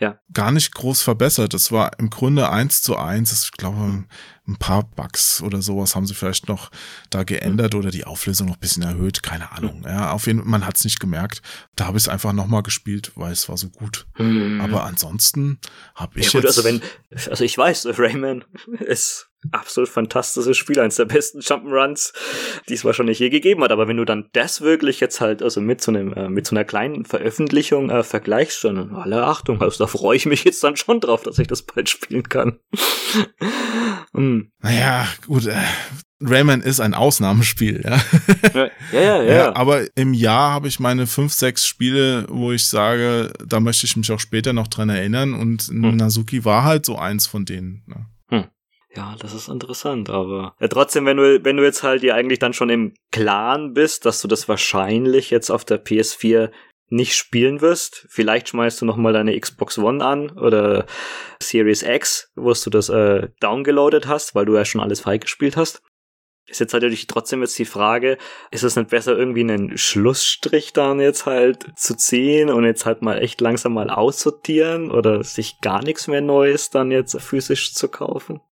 ja. gar nicht groß verbessert. Es war im Grunde eins zu eins. Ich glaube, ein paar Bugs oder sowas haben sie vielleicht noch da geändert oder die Auflösung noch ein bisschen erhöht. Keine Ahnung. Ja, auf jeden Fall, man hat es nicht gemerkt. Da habe ich es einfach nochmal gespielt, weil es war so gut. Mhm. Aber ansonsten habe ich ja, gut, jetzt. Also wenn, also ich weiß, Rayman ist absolut fantastisches Spiel, eines der besten Jump'n'Runs, die es wahrscheinlich je gegeben hat. Aber wenn du dann das wirklich jetzt halt, also mit so einem, äh, mit so einer kleinen Veröffentlichung äh, vergleichst, dann alle Achtung, also da freue ich mich jetzt dann schon drauf, dass ich das bald spielen kann. hm. Naja, gut, äh, Rayman ist ein Ausnahmespiel, ja. ja, ja, ja, ja. Aber im Jahr habe ich meine fünf, sechs Spiele, wo ich sage, da möchte ich mich auch später noch dran erinnern und hm. Nazuki war halt so eins von denen. Ne? Ja, das ist interessant, aber ja, trotzdem, wenn du, wenn du jetzt halt dir eigentlich dann schon im Klaren bist, dass du das wahrscheinlich jetzt auf der PS4 nicht spielen wirst, vielleicht schmeißt du nochmal deine Xbox One an oder Series X, wo du das äh, downgeloadet hast, weil du ja schon alles freigespielt hast. Ist jetzt natürlich trotzdem jetzt die Frage, ist es nicht besser, irgendwie einen Schlussstrich dann jetzt halt zu ziehen und jetzt halt mal echt langsam mal aussortieren oder sich gar nichts mehr Neues dann jetzt physisch zu kaufen?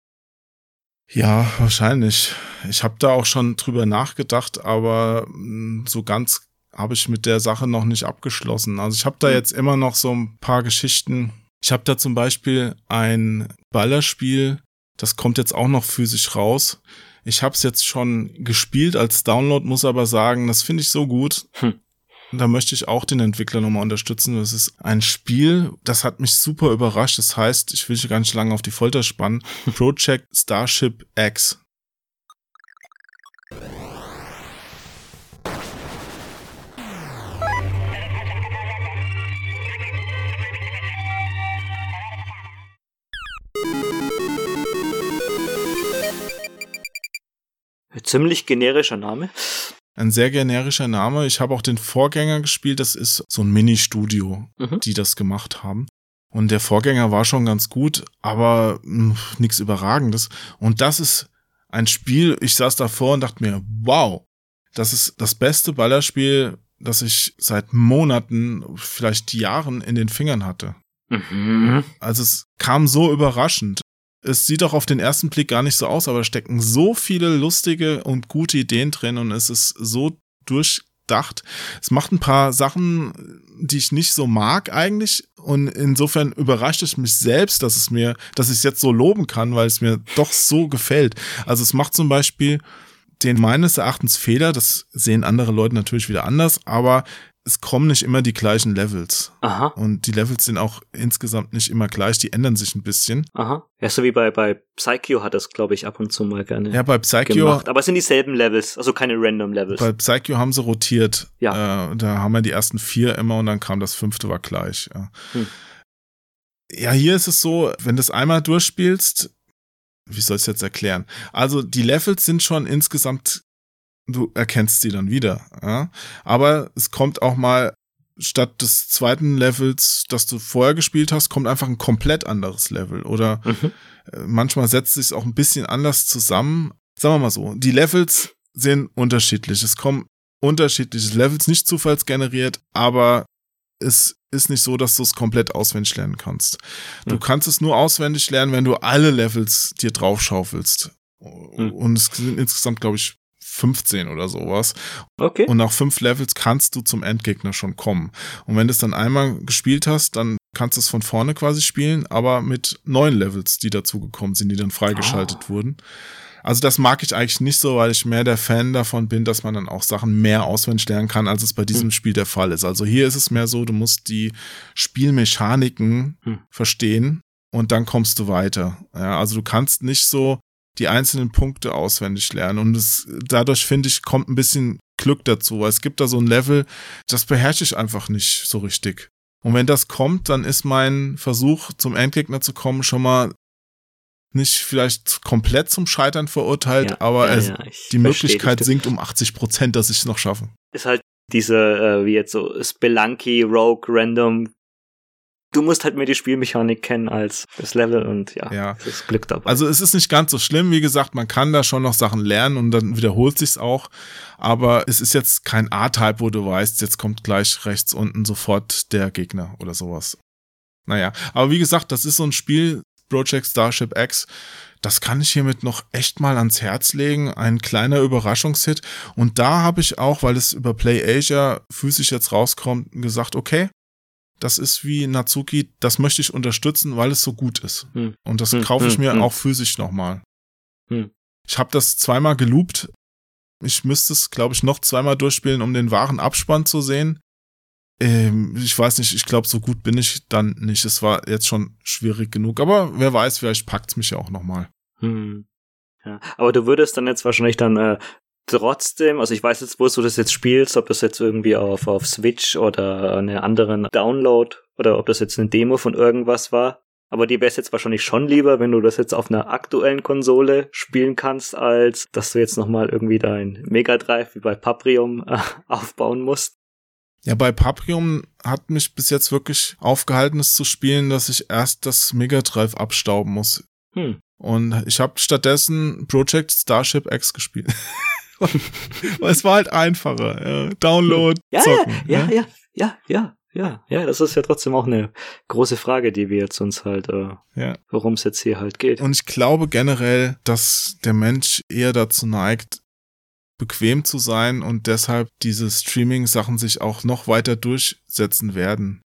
Ja, wahrscheinlich. Ich habe da auch schon drüber nachgedacht, aber mm, so ganz habe ich mit der Sache noch nicht abgeschlossen. Also ich habe da hm. jetzt immer noch so ein paar Geschichten, Ich habe da zum Beispiel ein Ballerspiel, das kommt jetzt auch noch physisch raus. Ich habe es jetzt schon gespielt als Download, muss aber sagen, das finde ich so gut. Hm. Da möchte ich auch den Entwickler nochmal unterstützen. Das ist ein Spiel, das hat mich super überrascht. Das heißt, ich will dich gar nicht lange auf die Folter spannen. Project Starship X. Ziemlich generischer Name. Ein sehr generischer Name. Ich habe auch den Vorgänger gespielt. Das ist so ein Mini-Studio, mhm. die das gemacht haben. Und der Vorgänger war schon ganz gut, aber hm, nichts Überragendes. Und das ist ein Spiel, ich saß davor und dachte mir, wow, das ist das beste Ballerspiel, das ich seit Monaten, vielleicht Jahren in den Fingern hatte. Mhm. Also es kam so überraschend es sieht auch auf den ersten Blick gar nicht so aus, aber stecken so viele lustige und gute Ideen drin und es ist so durchdacht. Es macht ein paar Sachen, die ich nicht so mag eigentlich und insofern überrascht es mich selbst, dass es mir, dass ich es jetzt so loben kann, weil es mir doch so gefällt. Also es macht zum Beispiel den meines Erachtens Fehler, das sehen andere Leute natürlich wieder anders, aber es kommen nicht immer die gleichen Levels. Aha. Und die Levels sind auch insgesamt nicht immer gleich, die ändern sich ein bisschen. Aha. Ja, so wie bei, bei Psycho hat das, glaube ich, ab und zu mal gerne. Ja, bei Psycho. Gemacht. Aber es sind dieselben Levels, also keine random Levels. Bei Psycho haben sie rotiert. Ja. Äh, da haben wir die ersten vier immer und dann kam das fünfte, war gleich. Ja. Hm. ja, hier ist es so, wenn du es einmal durchspielst, wie soll ich es jetzt erklären? Also die Levels sind schon insgesamt du erkennst sie dann wieder. Ja? Aber es kommt auch mal statt des zweiten Levels, das du vorher gespielt hast, kommt einfach ein komplett anderes Level. Oder mhm. Äh, manchmal setzt sich auch ein bisschen anders zusammen. Sagen wir mal so, die Levels sind unterschiedlich. Es kommen unterschiedliche Levels, nicht zufallsgeneriert, aber es ist nicht so, dass du es komplett auswendig lernen kannst. Du mhm. kannst es nur auswendig lernen, wenn du alle Levels dir draufschaufelst. Mhm. Und es sind insgesamt, glaube ich, 15 oder sowas. Okay. Und nach fünf Levels kannst du zum Endgegner schon kommen. Und wenn du es dann einmal gespielt hast, dann kannst du es von vorne quasi spielen, aber mit neun Levels, die dazugekommen sind, die dann freigeschaltet oh. wurden. Also das mag ich eigentlich nicht so, weil ich mehr der Fan davon bin, dass man dann auch Sachen mehr auswendig lernen kann, als es bei diesem hm. Spiel der Fall ist. Also hier ist es mehr so, du musst die Spielmechaniken hm. verstehen und dann kommst du weiter. Ja, also du kannst nicht so die einzelnen Punkte auswendig lernen. Und es, dadurch, finde ich, kommt ein bisschen Glück dazu. Es gibt da so ein Level, das beherrsche ich einfach nicht so richtig. Und wenn das kommt, dann ist mein Versuch, zum Endgegner zu kommen, schon mal nicht vielleicht komplett zum Scheitern verurteilt, ja, aber ja, es, ja, die Möglichkeit sinkt um 80 Prozent, dass ich es noch schaffe. Ist halt diese, äh, wie jetzt so Spelunky, Rogue, Random du musst halt mehr die Spielmechanik kennen als das Level und ja, ja. das Glück dabei. Also es ist nicht ganz so schlimm, wie gesagt, man kann da schon noch Sachen lernen und dann wiederholt sich's auch, aber es ist jetzt kein A-Type, wo du weißt, jetzt kommt gleich rechts unten sofort der Gegner oder sowas. Naja, aber wie gesagt, das ist so ein Spiel, Project Starship X, das kann ich hiermit noch echt mal ans Herz legen. Ein kleiner Überraschungshit. Und da habe ich auch, weil es über Play Asia physisch jetzt rauskommt, gesagt, okay, das ist wie Natsuki, das möchte ich unterstützen, weil es so gut ist. Hm. Und das hm. kaufe ich hm. mir hm. auch physisch nochmal. Hm. Ich habe das zweimal geloopt. Ich müsste es, glaube ich, noch zweimal durchspielen, um den wahren Abspann zu sehen. Ähm, ich weiß nicht, ich glaube, so gut bin ich dann nicht. Es war jetzt schon schwierig genug. Aber wer weiß, vielleicht packt es mich ja auch nochmal. Hm. Ja, aber du würdest dann jetzt wahrscheinlich dann äh, trotzdem, also ich weiß jetzt, wo du das jetzt spielst, ob das jetzt irgendwie auf, auf Switch oder einen anderen Download oder ob das jetzt eine Demo von irgendwas war. Aber dir wäre es jetzt wahrscheinlich schon lieber, wenn du das jetzt auf einer aktuellen Konsole spielen kannst, als dass du jetzt nochmal irgendwie dein Mega Drive wie bei Paprium äh, aufbauen musst. Ja, bei Paprium hat mich bis jetzt wirklich aufgehalten, es zu spielen, dass ich erst das Mega Drive abstauben muss. Hm. Und ich habe stattdessen Project Starship X gespielt. es war halt einfacher. Ja. Download, ja, zocken, ja, ja, ja, ja, ja, ja, ja, das ist ja trotzdem auch eine große Frage, die wir jetzt uns halt, äh, ja. worum es jetzt hier halt geht. Und ich glaube generell, dass der Mensch eher dazu neigt, bequem zu sein und deshalb diese Streaming-Sachen sich auch noch weiter durchsetzen werden.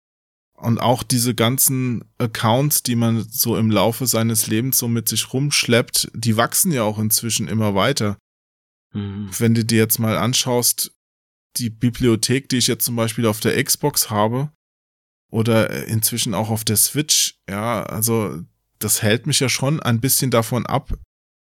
Und auch diese ganzen Accounts, die man so im Laufe seines Lebens so mit sich rumschleppt, die wachsen ja auch inzwischen immer weiter. Mhm. Wenn du dir jetzt mal anschaust, die Bibliothek, die ich jetzt zum Beispiel auf der Xbox habe oder inzwischen auch auf der Switch, ja, also das hält mich ja schon ein bisschen davon ab,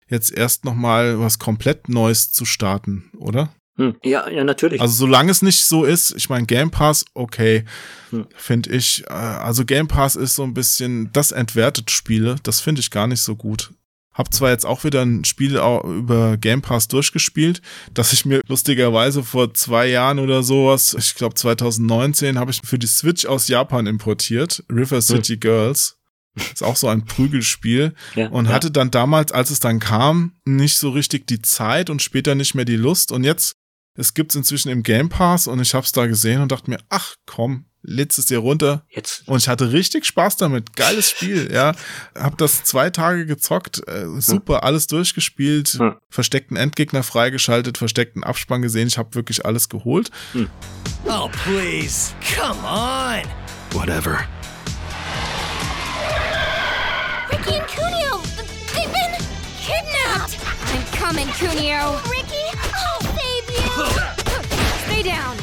jetzt erst nochmal was komplett Neues zu starten, oder? Hm. Ja, ja, natürlich. Also solange es nicht so ist, ich meine, Game Pass, okay, hm. finde ich, äh, also Game Pass ist so ein bisschen, das entwertet Spiele, das finde ich gar nicht so gut. Hab zwar jetzt auch wieder ein Spiel über Game Pass durchgespielt, das ich mir lustigerweise vor zwei Jahren oder sowas, ich glaube 2019, habe ich für die Switch aus Japan importiert, River City hm. Girls. Ist auch so ein Prügelspiel. Ja, und hatte dann damals, als es dann kam, nicht so richtig die Zeit und später nicht mehr die Lust. Und jetzt es gibt's inzwischen im Game Pass und ich hab's da gesehen und dachte mir, ach komm, lädst es dir runter. Jetzt. Und ich hatte richtig Spaß damit. Geiles Spiel, ja. Hab das zwei Tage gezockt, äh, super, alles durchgespielt, hm. versteckten Endgegner freigeschaltet, versteckten Abspann gesehen. Ich habe wirklich alles geholt. Hm. Oh, please, come on. Whatever. Ricky and Kunio, they've been kidnapped. I'm coming, Kunio. Ricky, oh, Stay down.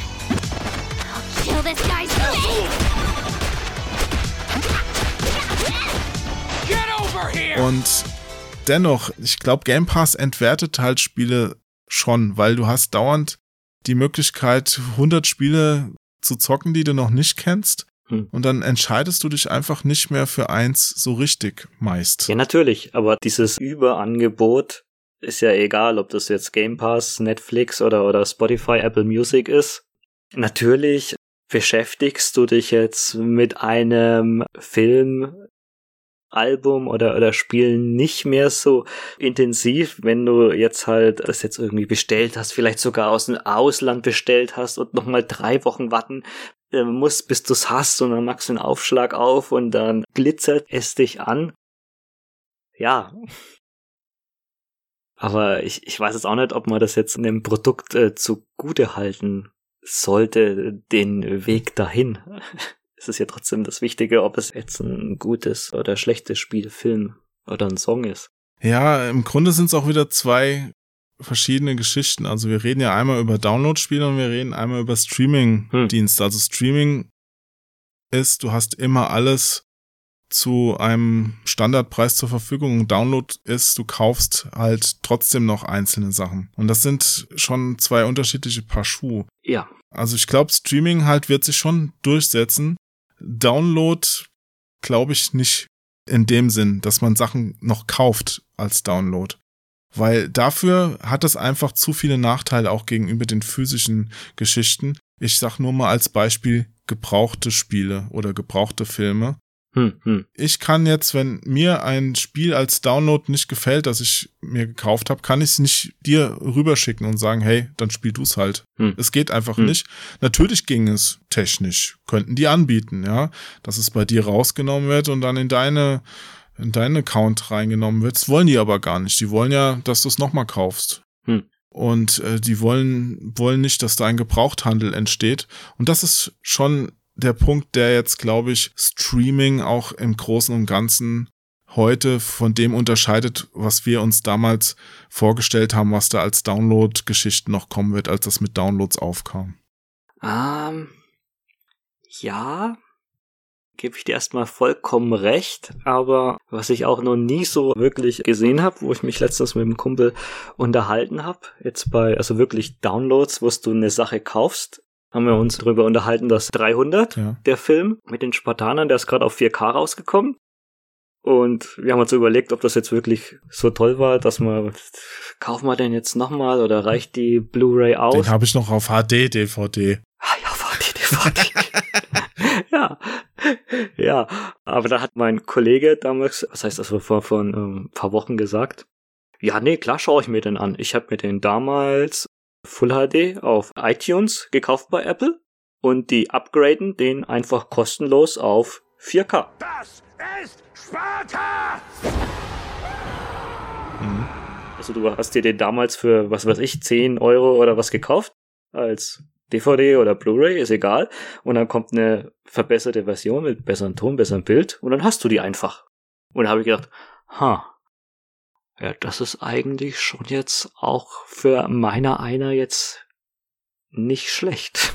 I'll kill this guy's Get over here! Und dennoch, ich glaube, Game Pass entwertet halt Spiele schon, weil du hast dauernd die Möglichkeit, 100 Spiele zu zocken, die du noch nicht kennst. Hm. Und dann entscheidest du dich einfach nicht mehr für eins so richtig meist. Ja, natürlich, aber dieses Überangebot ist ja egal, ob das jetzt Game Pass, Netflix oder, oder Spotify, Apple Music ist. Natürlich beschäftigst du dich jetzt mit einem Film, Album oder, oder Spiel nicht mehr so intensiv, wenn du jetzt halt das jetzt irgendwie bestellt hast, vielleicht sogar aus dem Ausland bestellt hast und nochmal drei Wochen warten äh, musst, bis du es hast und dann machst du einen Aufschlag auf und dann glitzert es dich an. Ja, aber ich, ich weiß jetzt auch nicht, ob man das jetzt einem Produkt äh, zugute halten sollte, den Weg dahin. es ist ja trotzdem das Wichtige, ob es jetzt ein gutes oder schlechtes Spiel, Film oder ein Song ist. Ja, im Grunde sind es auch wieder zwei verschiedene Geschichten. Also wir reden ja einmal über Download-Spiele und wir reden einmal über Streaming-Dienste. Hm. Also Streaming ist, du hast immer alles zu einem Standardpreis zur Verfügung. Download ist, du kaufst halt trotzdem noch einzelne Sachen. Und das sind schon zwei unterschiedliche Paar Schuhe. Ja. Also ich glaube, Streaming halt wird sich schon durchsetzen. Download glaube ich nicht in dem Sinn, dass man Sachen noch kauft als Download. Weil dafür hat es einfach zu viele Nachteile auch gegenüber den physischen Geschichten. Ich sag nur mal als Beispiel gebrauchte Spiele oder gebrauchte Filme. Hm, hm. Ich kann jetzt, wenn mir ein Spiel als Download nicht gefällt, das ich mir gekauft habe, kann ich es nicht dir rüberschicken und sagen, hey, dann spiel du es halt. Hm. Es geht einfach hm. nicht. Natürlich ging es technisch, könnten die anbieten, ja, dass es bei dir rausgenommen wird und dann in deine in deinen Account reingenommen wird. Das wollen die aber gar nicht. Die wollen ja, dass du es nochmal kaufst. Und äh, die wollen, wollen nicht, dass da ein Gebrauchthandel entsteht. Und das ist schon der Punkt, der jetzt, glaube ich, Streaming auch im Großen und Ganzen heute von dem unterscheidet, was wir uns damals vorgestellt haben, was da als Download-Geschichten noch kommen wird, als das mit Downloads aufkam. Ähm, ja, gebe ich dir erstmal vollkommen recht, aber was ich auch noch nie so wirklich gesehen habe, wo ich mich letztens mit dem Kumpel unterhalten habe, jetzt bei, also wirklich Downloads, wo du eine Sache kaufst, haben wir uns darüber unterhalten, dass 300, ja. der Film mit den Spartanern, der ist gerade auf 4K rausgekommen. Und wir haben uns überlegt, ob das jetzt wirklich so toll war, dass man, kaufen wir den jetzt nochmal oder reicht die Blu-ray aus? Den habe ich noch auf HD-DVD. Ah ja, HD-DVD. ja, ja. Aber da hat mein Kollege damals, was heißt das, vor, vor ein ähm, paar Wochen gesagt, ja, nee, klar schaue ich mir den an. Ich habe mir den damals Full HD auf iTunes gekauft bei Apple und die upgraden den einfach kostenlos auf 4K. Das ist Sparta! Also du hast dir den damals für, was weiß ich, 10 Euro oder was gekauft als DVD oder Blu-ray, ist egal. Und dann kommt eine verbesserte Version mit besserem Ton, besserem Bild und dann hast du die einfach. Und da habe ich gedacht, ha, ja, das ist eigentlich schon jetzt auch für meiner einer jetzt nicht schlecht.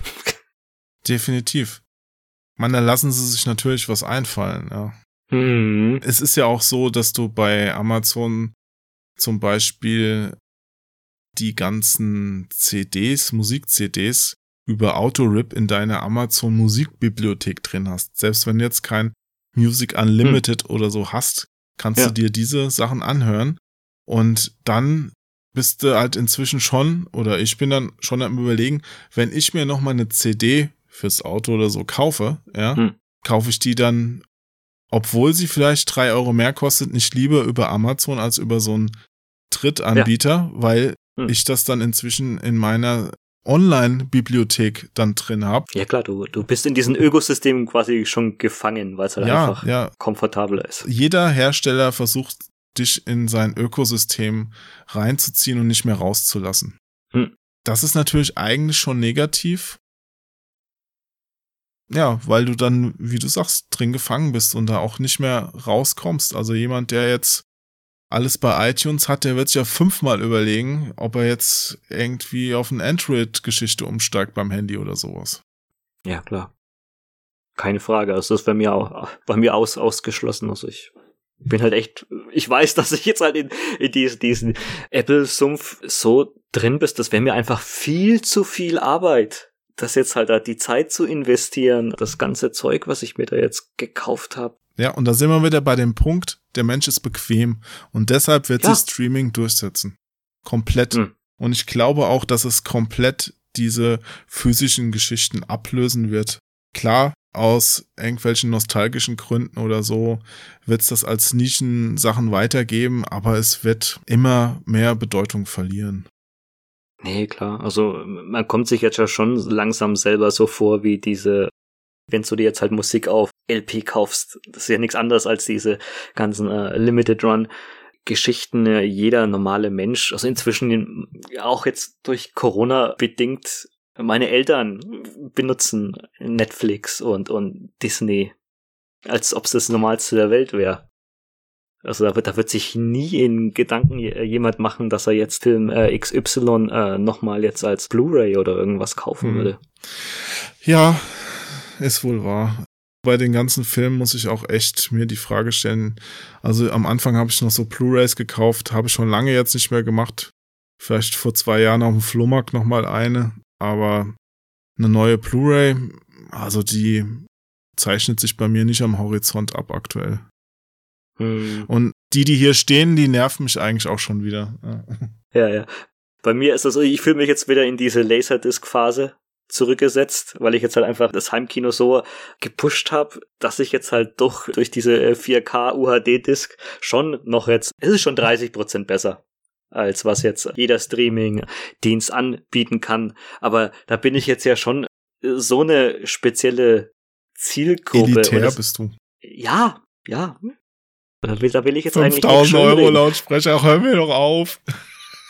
Definitiv. Man, da lassen sie sich natürlich was einfallen, ja. Hm. Es ist ja auch so, dass du bei Amazon zum Beispiel die ganzen CDs, Musik-CDs über Autorip in deiner Amazon Musikbibliothek drin hast. Selbst wenn du jetzt kein Music Unlimited hm. oder so hast, kannst Ja. du dir diese Sachen anhören und dann bist du halt inzwischen schon, oder ich bin dann schon am überlegen, wenn ich mir noch mal eine CD fürs Auto oder so kaufe, ja, Hm. kaufe ich die dann, obwohl sie vielleicht drei Euro mehr kostet, nicht lieber über Amazon als über so einen Drittanbieter, weil Hm. ich das dann inzwischen in meiner Online-Bibliothek dann drin habe. Ja klar, du, du bist in diesem Ökosystem quasi schon gefangen, weil es halt Ja, einfach ja. komfortabler ist. Jeder Hersteller versucht, dich in sein Ökosystem reinzuziehen und nicht mehr rauszulassen. Hm. Das ist natürlich eigentlich schon negativ. Ja, weil du dann, wie du sagst, drin gefangen bist und da auch nicht mehr rauskommst. Also jemand, der jetzt alles bei iTunes hat, der wird sich ja fünfmal überlegen, ob er jetzt irgendwie auf eine Android-Geschichte umsteigt beim Handy oder sowas. Ja, klar. Keine Frage. Also das ist bei mir auch bei mir aus, ausgeschlossen. Also ich bin halt echt, ich weiß, dass ich jetzt halt in, in diesen, diesen Apple-Sumpf so drin bist, das wäre mir einfach viel zu viel Arbeit. Das jetzt halt da die Zeit zu investieren, das ganze Zeug, was ich mir da jetzt gekauft habe. Ja, und da sind wir wieder bei dem Punkt, der Mensch ist bequem und deshalb wird Ja. sich Streaming durchsetzen. Komplett. Hm. Und ich glaube auch, dass es komplett diese physischen Geschichten ablösen wird. Klar, aus irgendwelchen nostalgischen Gründen oder so wird es das als Nischensachen weitergeben, aber es wird immer mehr Bedeutung verlieren. Nee, klar. Also man kommt sich jetzt ja schon langsam selber so vor wie diese, wenn du dir jetzt halt Musik auf LP kaufst, das ist ja nichts anderes als diese ganzen äh, Limited Run Geschichten. Jeder normale Mensch, also inzwischen auch jetzt durch Corona bedingt, meine Eltern benutzen Netflix und, und Disney, als ob es das Normalste der Welt wäre. Also da wird, da wird sich nie in Gedanken je- jemand machen, dass er jetzt Film äh, XY äh, nochmal jetzt als Blu-ray oder irgendwas kaufen Hm. würde. Ja, ist wohl wahr. Bei den ganzen Filmen muss ich auch echt mir die Frage stellen. Also am Anfang habe ich noch so Blu-rays gekauft, habe ich schon lange jetzt nicht mehr gemacht. Vielleicht vor zwei Jahren auf dem Flohmarkt noch mal eine, aber eine neue Blu-ray, also die zeichnet sich bei mir nicht am Horizont ab aktuell. Hm. Und die, die hier stehen, die nerven mich eigentlich auch schon wieder. Ja. Ja. Bei mir ist das so, ich fühle mich jetzt wieder in diese Laserdisc-Phase zurückgesetzt, weil ich jetzt halt einfach das Heimkino so gepusht habe, dass ich jetzt halt doch durch diese äh, 4K UHD-Disc schon noch jetzt, es ist schon 30% besser als was jetzt jeder Streaming-Dienst anbieten kann. Aber da bin ich jetzt ja schon äh, so eine spezielle Zielgruppe. Elitär bist du. ja, ja. Da will, da will ich jetzt eigentlich nicht 5000 Euro. Lautsprecher, hör mir doch auf.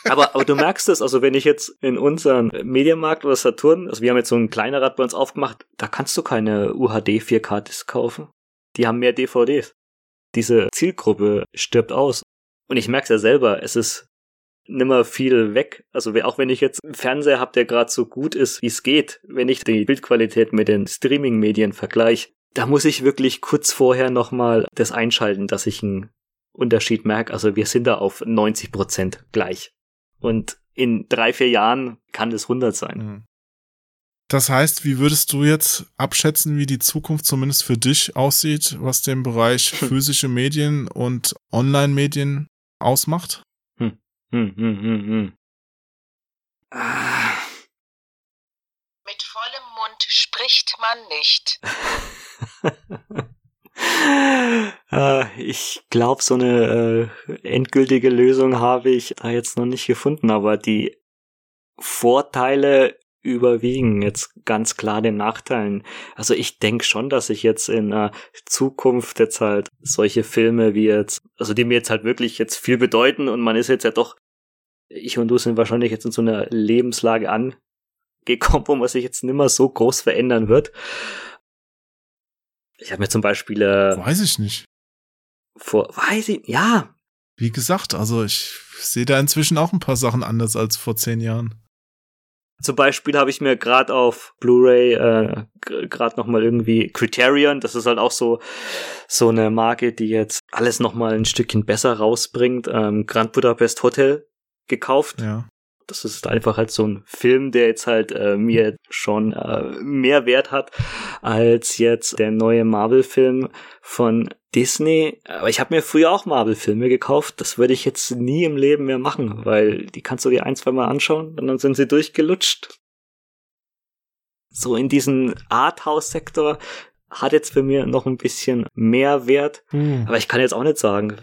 Aber, aber du merkst es, also wenn ich jetzt in unseren Mediamarkt oder Saturn, also wir haben jetzt so ein kleiner Rad bei uns aufgemacht, da kannst du keine UHD 4K-Disc kaufen. Die haben mehr DVDs. Diese Zielgruppe stirbt aus. Und ich merk's ja selber, es ist nimmer viel weg. Also auch wenn ich jetzt einen Fernseher habe, der gerade so gut ist, wie es geht, wenn ich die Bildqualität mit den Streaming-Medien vergleiche, da muss ich wirklich kurz vorher nochmal das einschalten, dass ich einen Unterschied merke. Also wir sind da auf 90 Prozent gleich. Und in drei, vier Jahren kann das 100 sein. Mhm. Das heißt, wie würdest du jetzt abschätzen, wie die Zukunft zumindest für dich aussieht, was den Bereich physische Medien und Online-Medien ausmacht? Hm, hm, hm, hm. Ah, Mit vollem Mund spricht man nicht. Ah, ich glaube, so eine äh, endgültige Lösung habe ich da jetzt noch nicht gefunden, aber die Vorteile überwiegen jetzt ganz klar den Nachteilen. Also ich denke schon, dass ich jetzt in äh, Zukunft jetzt halt solche Filme wie jetzt, also die mir jetzt halt wirklich jetzt viel bedeuten und man ist jetzt ja doch, ich und du sind wahrscheinlich jetzt in so einer Lebenslage gekommen, wo man sich jetzt nimmer so groß verändern wird. Ich habe mir zum Beispiel äh, Weiß ich nicht. vor, weiß ich, ja, Wie gesagt, also ich sehe da inzwischen auch ein paar Sachen anders als vor zehn Jahren. Zum Beispiel habe ich mir gerade auf Blu-ray äh, gerade noch mal irgendwie Criterion, das ist halt auch so so eine Marke, die jetzt alles noch mal ein Stückchen besser rausbringt. Ähm, Grand Budapest Hotel gekauft. Ja. Das ist einfach halt so ein Film, der jetzt halt äh, mir schon äh, mehr Wert hat als jetzt der neue Marvel-Film von Disney. Aber ich habe mir früher auch Marvel-Filme gekauft. Das würde ich jetzt nie im Leben mehr machen, weil die kannst du dir ein, zwei Mal anschauen und dann sind sie durchgelutscht. So in diesen Arthouse-Sektor hat jetzt für mir noch ein bisschen mehr Wert. Aber ich kann jetzt auch nicht sagen.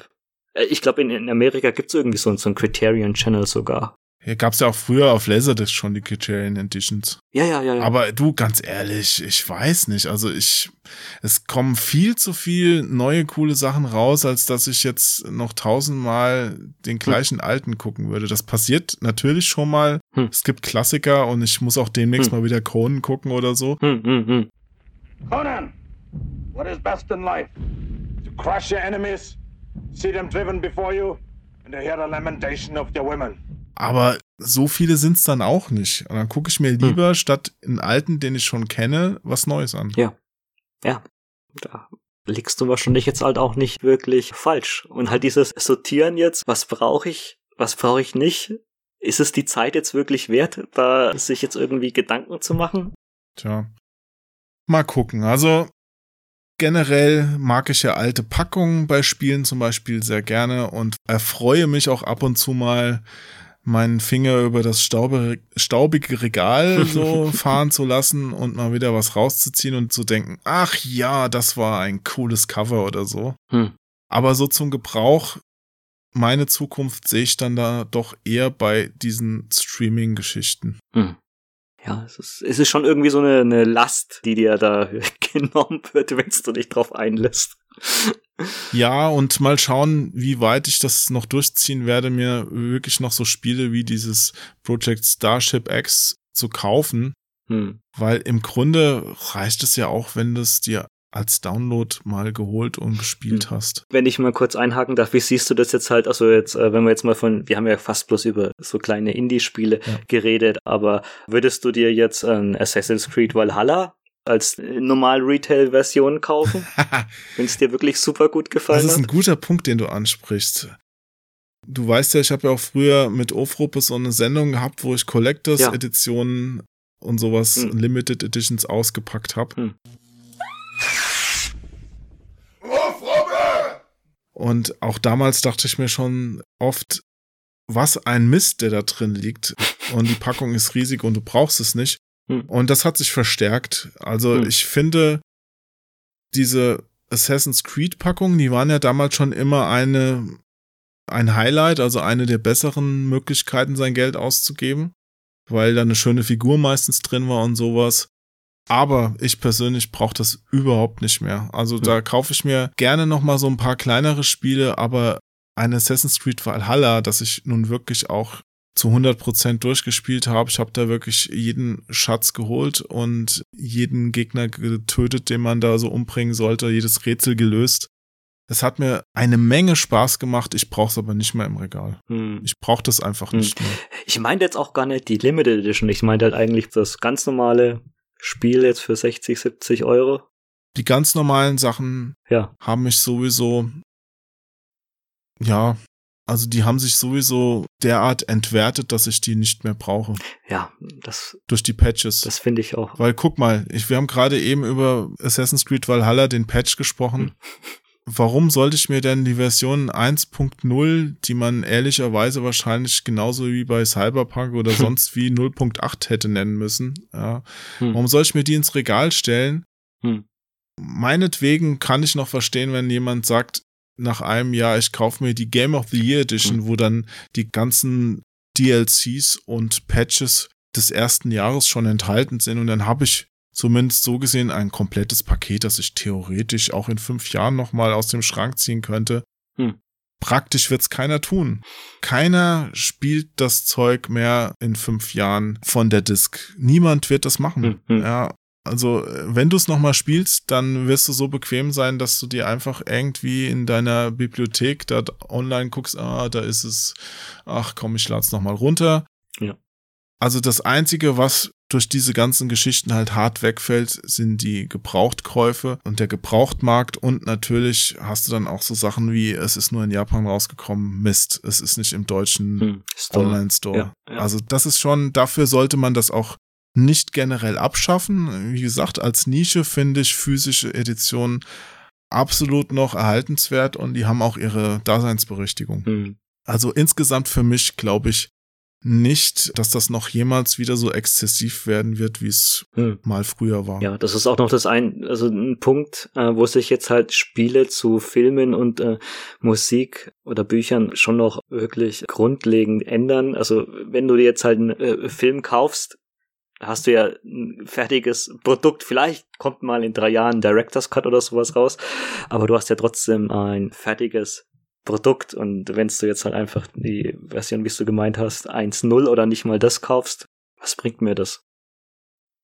Äh, Ich glaube, in, in Amerika gibt's irgendwie so, so ein Criterion Channel sogar. Hier gab's ja auch früher auf Laserdisc schon die Criterion Editions. Ja, ja, ja. ja. Aber du, ganz ehrlich, ich weiß nicht. Also ich, es kommen viel zu viel neue coole Sachen raus, als dass ich jetzt noch tausendmal den gleichen alten gucken würde. Das passiert natürlich schon mal. Hm. Es gibt Klassiker und ich muss auch demnächst Hm. mal wieder Conan gucken oder so. Hm, hm, hm. Conan, what is best in life? To crush your enemies, see them driven before you, and to hear the lamentation of their women. Aber so viele sind's dann auch nicht. Und dann gucke ich mir Hm. lieber statt einen alten, den ich schon kenne, was Neues an. Ja. Ja. Da liegst du wahrscheinlich jetzt halt auch nicht wirklich falsch. Und halt dieses Sortieren jetzt, was brauche ich, was brauche ich nicht? Ist es die Zeit jetzt wirklich wert, da sich jetzt irgendwie Gedanken zu machen? Tja. Mal gucken. Also generell mag ich ja alte Packungen bei Spielen zum Beispiel sehr gerne und erfreue mich auch ab und zu mal meinen Finger über das staubige, staubige Regal so fahren zu lassen und mal wieder was rauszuziehen und zu denken, ach ja, das war ein cooles Cover oder so. Hm. Aber so zum Gebrauch, meine Zukunft sehe ich dann da doch eher bei diesen Streaming-Geschichten. Hm. Ja, es ist, es ist schon irgendwie so eine, eine Last, die dir da genommen wird, wenn du dich drauf einlässt. Ja, und mal schauen, wie weit ich das noch durchziehen werde, mir wirklich noch so Spiele wie dieses Project Starship X zu kaufen, Hm. weil im Grunde reicht es ja auch, wenn du es dir als Download mal geholt und gespielt Hm. hast. Wenn ich mal kurz einhaken darf, wie siehst du das jetzt halt, also jetzt, äh, wenn wir jetzt mal von, wir haben ja fast bloß über so kleine Indie-Spiele Ja. geredet, aber würdest du dir jetzt ein Assassin's Creed Valhalla als normal Retail-Version kaufen, wenn es dir wirklich super gut Das gefallen ist ein hat? guter Punkt, den du ansprichst. Du weißt ja, ich habe ja auch früher mit Ofruppe so eine Sendung gehabt, wo ich Collectors Ja. Und sowas, Hm. Limited Editions ausgepackt habe. Hm. Und auch damals dachte ich mir schon oft, was ein Mist, der da drin liegt. Und die Packung ist riesig und du brauchst es nicht. Hm. Und das hat sich verstärkt. Also Hm. ich finde, diese Assassin's Creed Packungen, die waren ja damals schon immer eine, ein Highlight, also eine der besseren Möglichkeiten, sein Geld auszugeben, weil da eine schöne Figur meistens drin war und sowas. Aber ich persönlich brauche das überhaupt nicht mehr. Also da kaufe ich mir gerne noch mal so ein paar kleinere Spiele, aber ein Assassin's Creed Valhalla, das ich nun wirklich auch zu 100% durchgespielt habe. Ich habe da wirklich jeden Schatz geholt und jeden Gegner getötet, den man da so umbringen sollte, jedes Rätsel gelöst. Es hat mir eine Menge Spaß gemacht, ich brauche es aber nicht mehr im Regal. Hm. Ich brauche das einfach Hm. nicht mehr. Ich meinte jetzt auch gar nicht die Limited Edition, ich meinte halt eigentlich das ganz normale Spiel jetzt für 60, 70 Euro. Die ganz normalen Sachen Ja. haben mich sowieso, ja, also die haben sich sowieso derart entwertet, dass ich die nicht mehr brauche. Ja, das, Durch die Patches. das finde ich auch. Weil guck mal, ich, wir haben gerade eben über Assassin's Creed Valhalla, den Patch gesprochen. Warum sollte ich mir denn die Version 1.0, die man ehrlicherweise wahrscheinlich genauso wie bei Cyberpunk oder sonst wie 0.8 hätte nennen müssen, ja, Hm. warum soll ich mir die ins Regal stellen? Hm. Meinetwegen kann ich noch verstehen, wenn jemand sagt, nach einem Jahr, ich kaufe mir die Game of the Year Edition, wo dann die ganzen DLCs und Patches des ersten Jahres schon enthalten sind und dann habe ich zumindest so gesehen ein komplettes Paket, das ich theoretisch auch in fünf Jahren nochmal aus dem Schrank ziehen könnte. Hm. praktisch wird's keiner tun. Keiner spielt das Zeug mehr in fünf Jahren von der Disk. Niemand wird das machen. Hm, hm. Ja, also äh, wenn du es nochmal spielst, dann wirst du so bequem sein, dass du dir einfach irgendwie in deiner Bibliothek da online guckst, ah, da ist es, ach komm, ich lad's nochmal runter. Ja. Also das Einzige, was durch diese ganzen Geschichten halt hart wegfällt, sind die Gebrauchtkäufe und der Gebrauchtmarkt und natürlich hast du dann auch so Sachen wie, es ist nur in Japan rausgekommen, Mist, es ist nicht im deutschen Hm, Store. Online-Store. Ja, ja. Also das ist schon, dafür sollte man das auch nicht generell abschaffen. Wie gesagt, als Nische finde ich physische Editionen absolut noch erhaltenswert und die haben auch ihre Daseinsberechtigung. Hm. Also insgesamt für mich glaube ich nicht, dass das noch jemals wieder so exzessiv werden wird, wie es Hm. mal früher war. Ja, das ist auch noch das ein, also ein Punkt, äh, wo sich jetzt halt Spiele zu Filmen und äh, Musik oder Büchern schon noch wirklich grundlegend ändern. Also wenn du dir jetzt halt einen äh, Film kaufst, hast du ja ein fertiges Produkt. Vielleicht kommt mal in drei Jahren Director's Cut oder sowas raus, aber du hast ja trotzdem ein fertiges Produkt und wenn du jetzt halt einfach die Version, wie du gemeint hast, 1.0 oder nicht mal das kaufst, was bringt mir das?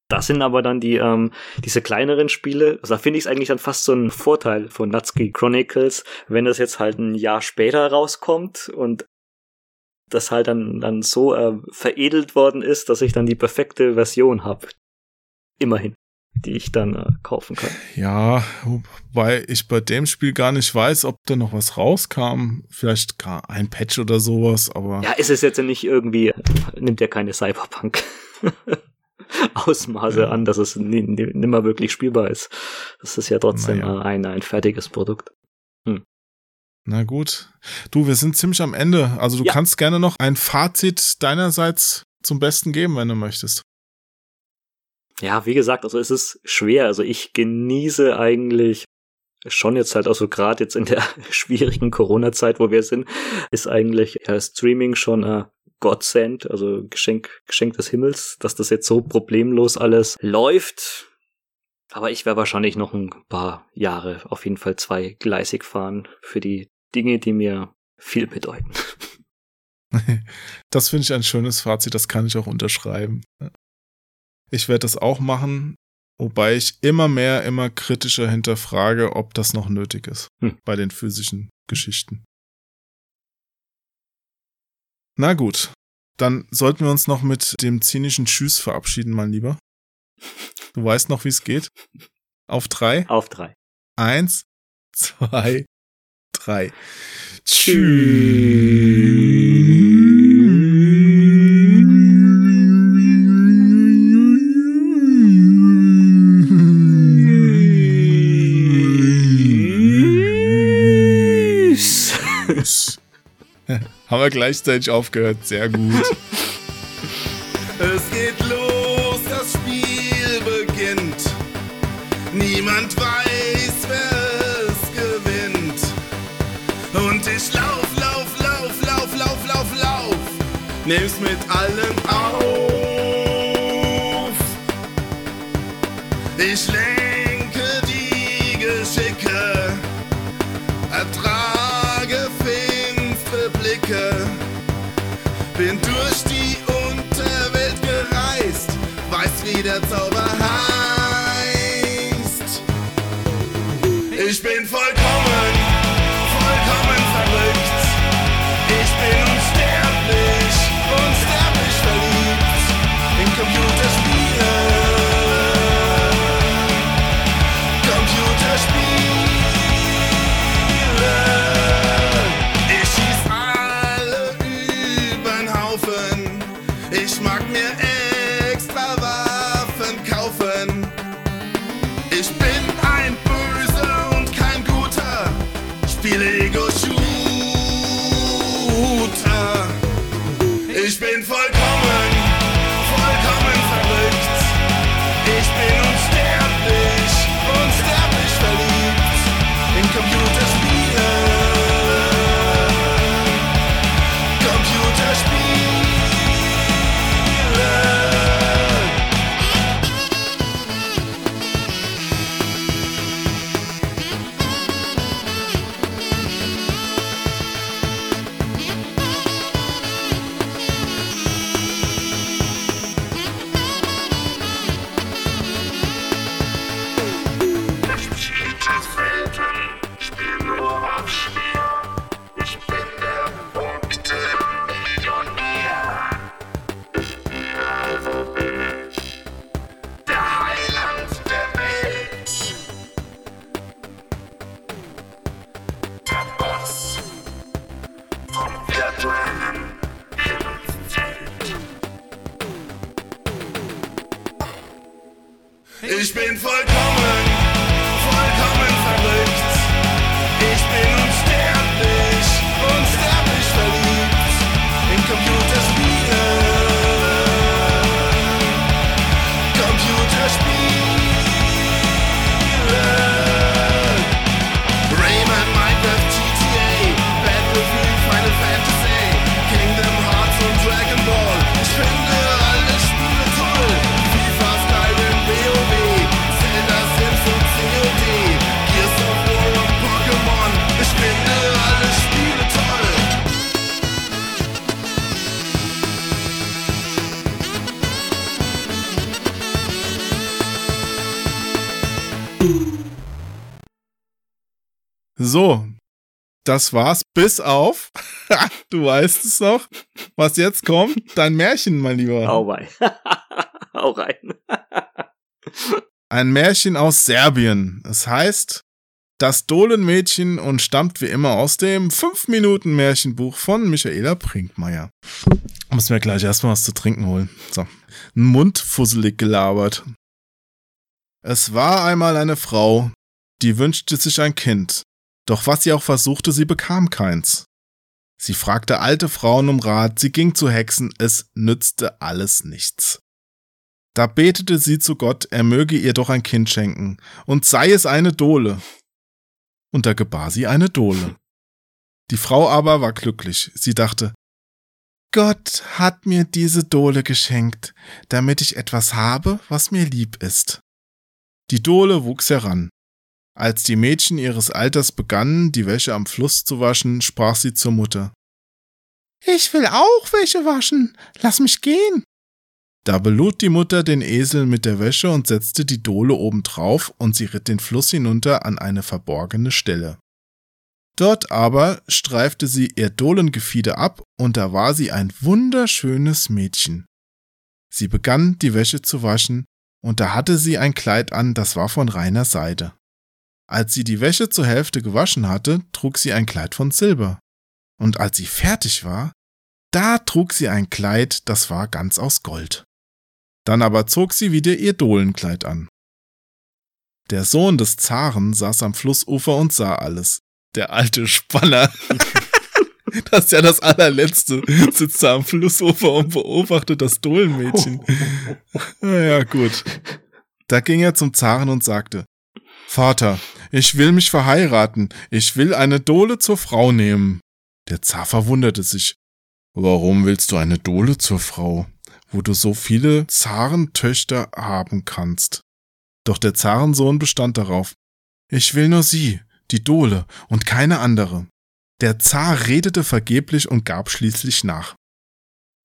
Das sind aber dann die, ähm, diese kleineren Spiele. Also da finde ich es eigentlich dann fast so ein Vorteil von Natsuki Chronicles, wenn das jetzt halt ein Jahr später rauskommt und das halt dann, dann so äh, veredelt worden ist, dass ich dann die perfekte Version habe. Immerhin. Die ich dann äh, kaufen kann. Ja, wobei ich bei dem Spiel gar nicht weiß, ob da noch was rauskam. Vielleicht gar ein Patch oder sowas, aber Ja, ist es jetzt ja nicht irgendwie, nimmt ja keine Cyberpunk Ausmaße Ja. an, dass es ni- ni- nimmer wirklich spielbar ist. Das ist ja trotzdem Naja. äh, ein, ein fertiges Produkt. na gut. Du, wir sind ziemlich am Ende. Also du Ja. kannst gerne noch ein Fazit deinerseits zum Besten geben, wenn du möchtest. Ja, wie gesagt, also es ist schwer. Also ich genieße eigentlich schon jetzt halt, also gerade jetzt in der schwierigen Corona-Zeit, wo wir sind, ist eigentlich ja, Streaming schon äh, Godsend, also Geschenk, Geschenk des Himmels, dass das jetzt so problemlos alles läuft. Aber ich werde wahrscheinlich noch ein paar Jahre auf jeden Fall zweigleisig fahren für die Dinge, die mir viel bedeuten. Das finde ich ein schönes Fazit, das kann ich auch unterschreiben. Ich werde das auch machen, wobei ich immer mehr, immer kritischer hinterfrage, ob das noch nötig ist Hm. bei den physischen Geschichten. Na gut, dann sollten wir uns noch mit dem zynischen Tschüss verabschieden, mein Lieber. Du weißt noch, wie es geht? Auf drei? Auf drei. Eins, zwei, drei. Tschüss. Haben wir gleichzeitig aufgehört. Sehr gut. Es geht los, das Spiel beginnt. Niemand weiß, wer es gewinnt. Und ich lauf, lauf, lauf, lauf, lauf, lauf, lauf. Nimm's mit allen das war's, bis auf, du weißt es noch, was jetzt kommt, dein Märchen, mein Lieber. Hau bei. Hau rein. Ein Märchen aus Serbien. Es heißt Das Dohlenmädchen und stammt wie immer aus dem 5-Minuten-Märchenbuch von Michaela Brinkmeier. Muss mir gleich erstmal was zu trinken holen. So. Ein Mund fusselig gelabert. Es war einmal eine Frau, die wünschte sich ein Kind. Doch was sie auch versuchte, sie bekam keins. Sie fragte alte Frauen um Rat, sie ging zu Hexen, es nützte alles nichts. Da betete sie zu Gott, er möge ihr doch ein Kind schenken, und sei es eine Dohle. Und da gebar sie eine Dohle. Die Frau aber war glücklich. Sie dachte, Gott hat mir diese Dohle geschenkt, damit ich etwas habe, was mir lieb ist. Die Dohle wuchs heran. Als die Mädchen ihres Alters begannen, die Wäsche am Fluss zu waschen, sprach sie zur Mutter. Ich will auch Wäsche waschen. Lass mich gehen. Da belud die Mutter den Esel mit der Wäsche und setzte die Dohle obendrauf und sie ritt den Fluss hinunter an eine verborgene Stelle. Dort aber streifte sie ihr Dohlengefieder ab und da war sie ein wunderschönes Mädchen. Sie begann die Wäsche zu waschen und da hatte sie ein Kleid an, das war von reiner Seide. Als sie die Wäsche zur Hälfte gewaschen hatte, trug sie ein Kleid von Silber. Und als sie fertig war, da trug sie ein Kleid, das war ganz aus Gold. Dann aber zog sie wieder ihr Dohlenkleid an. Der Sohn des Zaren saß am Flussufer und sah alles. Der alte Spanner. Das ist ja das allerletzte. Sitzt da am Flussufer und beobachtet das Dohlenmädchen. Naja, gut. Da ging er zum Zaren und sagte, Vater, ich will mich verheiraten. Ich will eine Dohle zur Frau nehmen. Der Zar verwunderte sich. Warum willst du eine Dohle zur Frau, wo du so viele Zarentöchter haben kannst? Doch der Zarensohn bestand darauf. Ich will nur sie, die Dohle, und keine andere. Der Zar redete vergeblich und gab schließlich nach.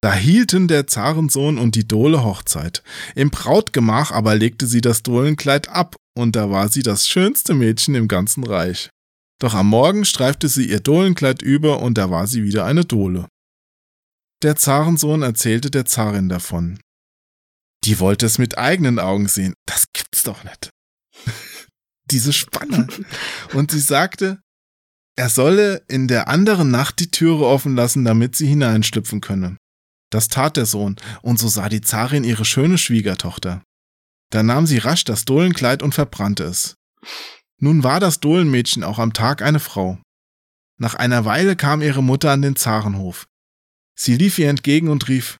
Da hielten der Zarensohn und die Dohle Hochzeit. Im Brautgemach aber legte sie das Dohlenkleid ab, und da war sie das schönste Mädchen im ganzen Reich. Doch am Morgen streifte sie ihr Dohlenkleid über, und da war sie wieder eine Dohle. Der Zarensohn erzählte der Zarin davon. Die wollte es mit eigenen Augen sehen. Das gibt's doch nicht. Diese Spanne. Und sie sagte, er solle in der anderen Nacht die Türe offen lassen, damit sie hineinschlüpfen könne. Das tat der Sohn, und so sah die Zarin ihre schöne Schwiegertochter. Da nahm sie rasch das Dohlenkleid und verbrannte es. Nun war das Dohlenmädchen auch am Tag eine Frau. Nach einer Weile kam ihre Mutter an den Zarenhof. Sie lief ihr entgegen und rief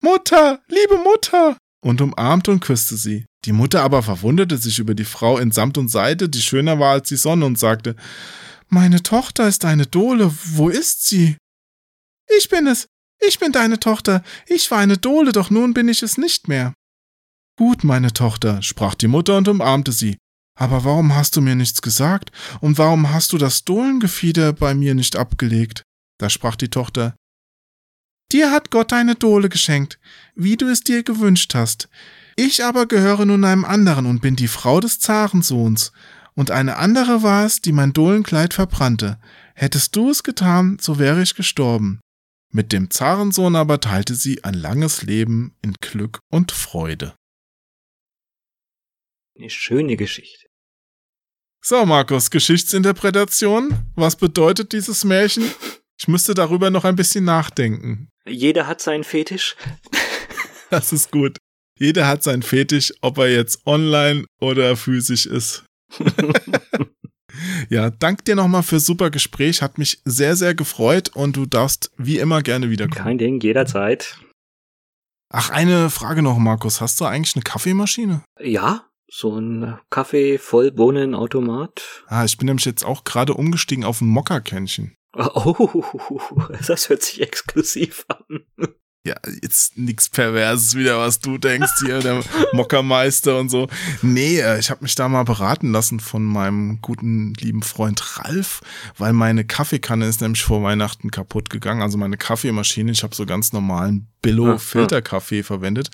Mutter, liebe Mutter, und umarmte und küsste sie. Die Mutter aber verwunderte sich über die Frau in Samt und Seide, die schöner war als die Sonne, und sagte Meine Tochter ist eine Dohle, wo ist sie? Ich bin es, ich bin deine Tochter, ich war eine Dohle, doch nun bin ich es nicht mehr. Gut, meine Tochter, sprach die Mutter und umarmte sie. Aber warum hast du mir nichts gesagt? Und warum hast du das Dohlengefieder bei mir nicht abgelegt? Da sprach die Tochter. Dir hat Gott eine Dohle geschenkt, wie du es dir gewünscht hast. Ich aber gehöre nun einem anderen und bin die Frau des Zarensohns. Und eine andere war es, die mein Dohlenkleid verbrannte. Hättest du es getan, so wäre ich gestorben. Mit dem Zarensohn aber teilte sie ein langes Leben in Glück und Freude. Eine schöne Geschichte. So, Markus, Geschichtsinterpretation. Was bedeutet dieses Märchen? Ich müsste darüber noch ein bisschen nachdenken. Jeder hat seinen Fetisch. Das ist gut. Jeder hat sein Fetisch, ob er jetzt online oder physisch ist. ja, dank dir nochmal für super Gespräch. Hat mich sehr, sehr gefreut und du darfst wie immer gerne wiederkommen. Kein Ding, jederzeit. Ach, eine Frage noch, Markus. Hast du eigentlich eine Kaffeemaschine? Ja, so ein Kaffee Vollbohnenautomat. Ah, ich bin nämlich jetzt auch gerade umgestiegen auf ein Mokka-Kännchen. Oh, das hört sich exklusiv an. Ja, jetzt nichts Perverses wieder, was du denkst hier, der Mockermeister und so. Nee, äh, ich habe mich da mal beraten lassen von meinem guten lieben Freund Ralf, weil meine Kaffeekanne ist nämlich vor Weihnachten kaputt gegangen. Also meine Kaffeemaschine, ich habe so ganz normalen Billo-Filterkaffee verwendet.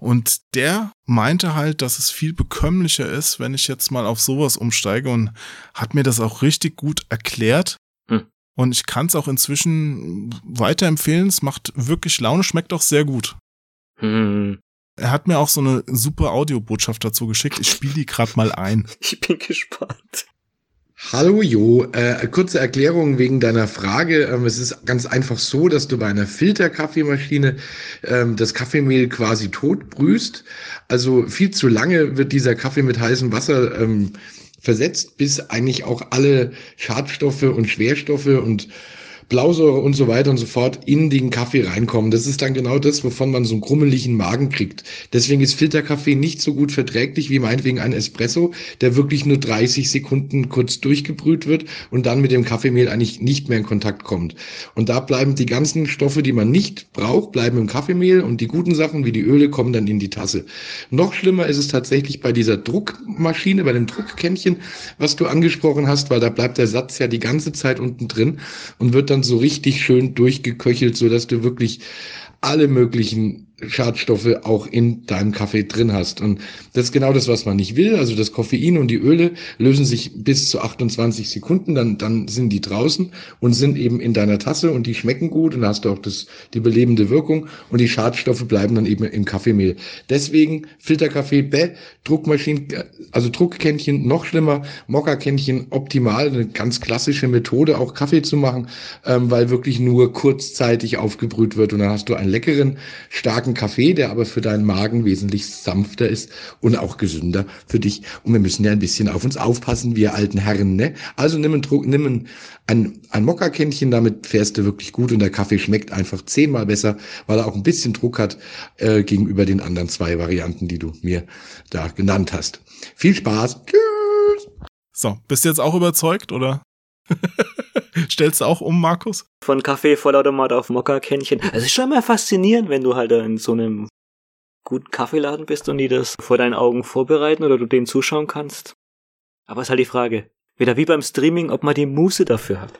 Und der meinte halt, dass es viel bekömmlicher ist, wenn ich jetzt mal auf sowas umsteige und hat mir das auch richtig gut erklärt, und ich kann es auch inzwischen weiterempfehlen. Es macht wirklich Laune, schmeckt auch sehr gut. Hm. Er hat mir auch so eine super Audiobotschaft dazu geschickt. Ich spiele die gerade mal ein. Ich bin gespannt. Hallo Jo, äh, kurze Erklärung wegen deiner Frage. Ähm, es ist ganz einfach so, dass du bei einer Filterkaffeemaschine ähm, das Kaffeemehl quasi tot brühst. Also viel zu lange wird dieser Kaffee mit heißem Wasser ähm, versetzt, bis eigentlich auch alle Schadstoffe und Schwerstoffe und Blausäure und so weiter und so fort in den Kaffee reinkommen. Das ist dann genau das, wovon man so einen krummeligen Magen kriegt. Deswegen ist Filterkaffee nicht so gut verträglich wie meinetwegen ein Espresso, der wirklich nur 30 Sekunden kurz durchgebrüht wird und dann mit dem Kaffeemehl eigentlich nicht mehr in Kontakt kommt. Und da bleiben die ganzen Stoffe, die man nicht braucht, bleiben im Kaffeemehl und die guten Sachen wie die Öle kommen dann in die Tasse. Noch schlimmer ist es tatsächlich bei dieser Druckmaschine, bei dem Druckkännchen, was du angesprochen hast, weil da bleibt der Satz ja die ganze Zeit unten drin und wird dann dann so richtig schön durchgeköchelt, so dass du wirklich alle möglichen Schadstoffe auch in deinem Kaffee drin hast. Und das ist genau das, was man nicht will. Also das Koffein und die Öle lösen sich bis zu 28 Sekunden, dann, dann sind die draußen und sind eben in deiner Tasse und die schmecken gut und hast du auch das, die belebende Wirkung und die Schadstoffe bleiben dann eben im Kaffeemehl. Deswegen Filterkaffee, bäh, Druckmaschinen, also Druckkännchen noch schlimmer, Mokka-Kännchen optimal, eine ganz klassische Methode, auch Kaffee zu machen, ähm, weil wirklich nur kurzzeitig aufgebrüht wird und dann hast du einen leckeren, starken starken Kaffee, der aber für deinen Magen wesentlich sanfter ist und auch gesünder für dich. Und wir müssen ja ein bisschen auf uns aufpassen, wir alten Herren. Ne? Also nimm, ein, nimm ein, ein, ein Mokka-Kännchen, damit fährst du wirklich gut und der Kaffee schmeckt einfach zehnmal besser, weil er auch ein bisschen Druck hat äh, gegenüber den anderen zwei Varianten, die du mir da genannt hast. Viel Spaß. Tschüss. So, bist du jetzt auch überzeugt, oder? Stellst du auch um, Markus? Von Kaffee Vollautomat auf Mokka-Kännchen. Es ist schon mal faszinierend, wenn du halt in so einem guten Kaffeeladen bist und die das vor deinen Augen vorbereiten oder du denen zuschauen kannst. Aber es ist halt die Frage, wieder wie beim Streaming, ob man die Muße dafür hat,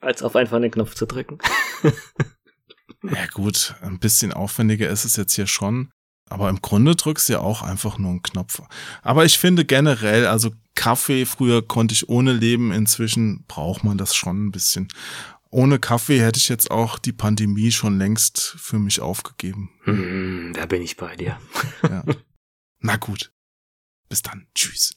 als auf einfach einen Knopf zu drücken. ja gut, ein bisschen aufwendiger ist es jetzt hier schon. Aber im Grunde drückst du ja auch einfach nur einen Knopf. Aber ich finde generell, also Kaffee, früher konnte ich ohne leben, inzwischen braucht man das schon ein bisschen. Ohne Kaffee hätte ich jetzt auch die Pandemie schon längst für mich aufgegeben. Hm, da bin ich bei dir. ja. Na gut. Bis dann. Tschüss.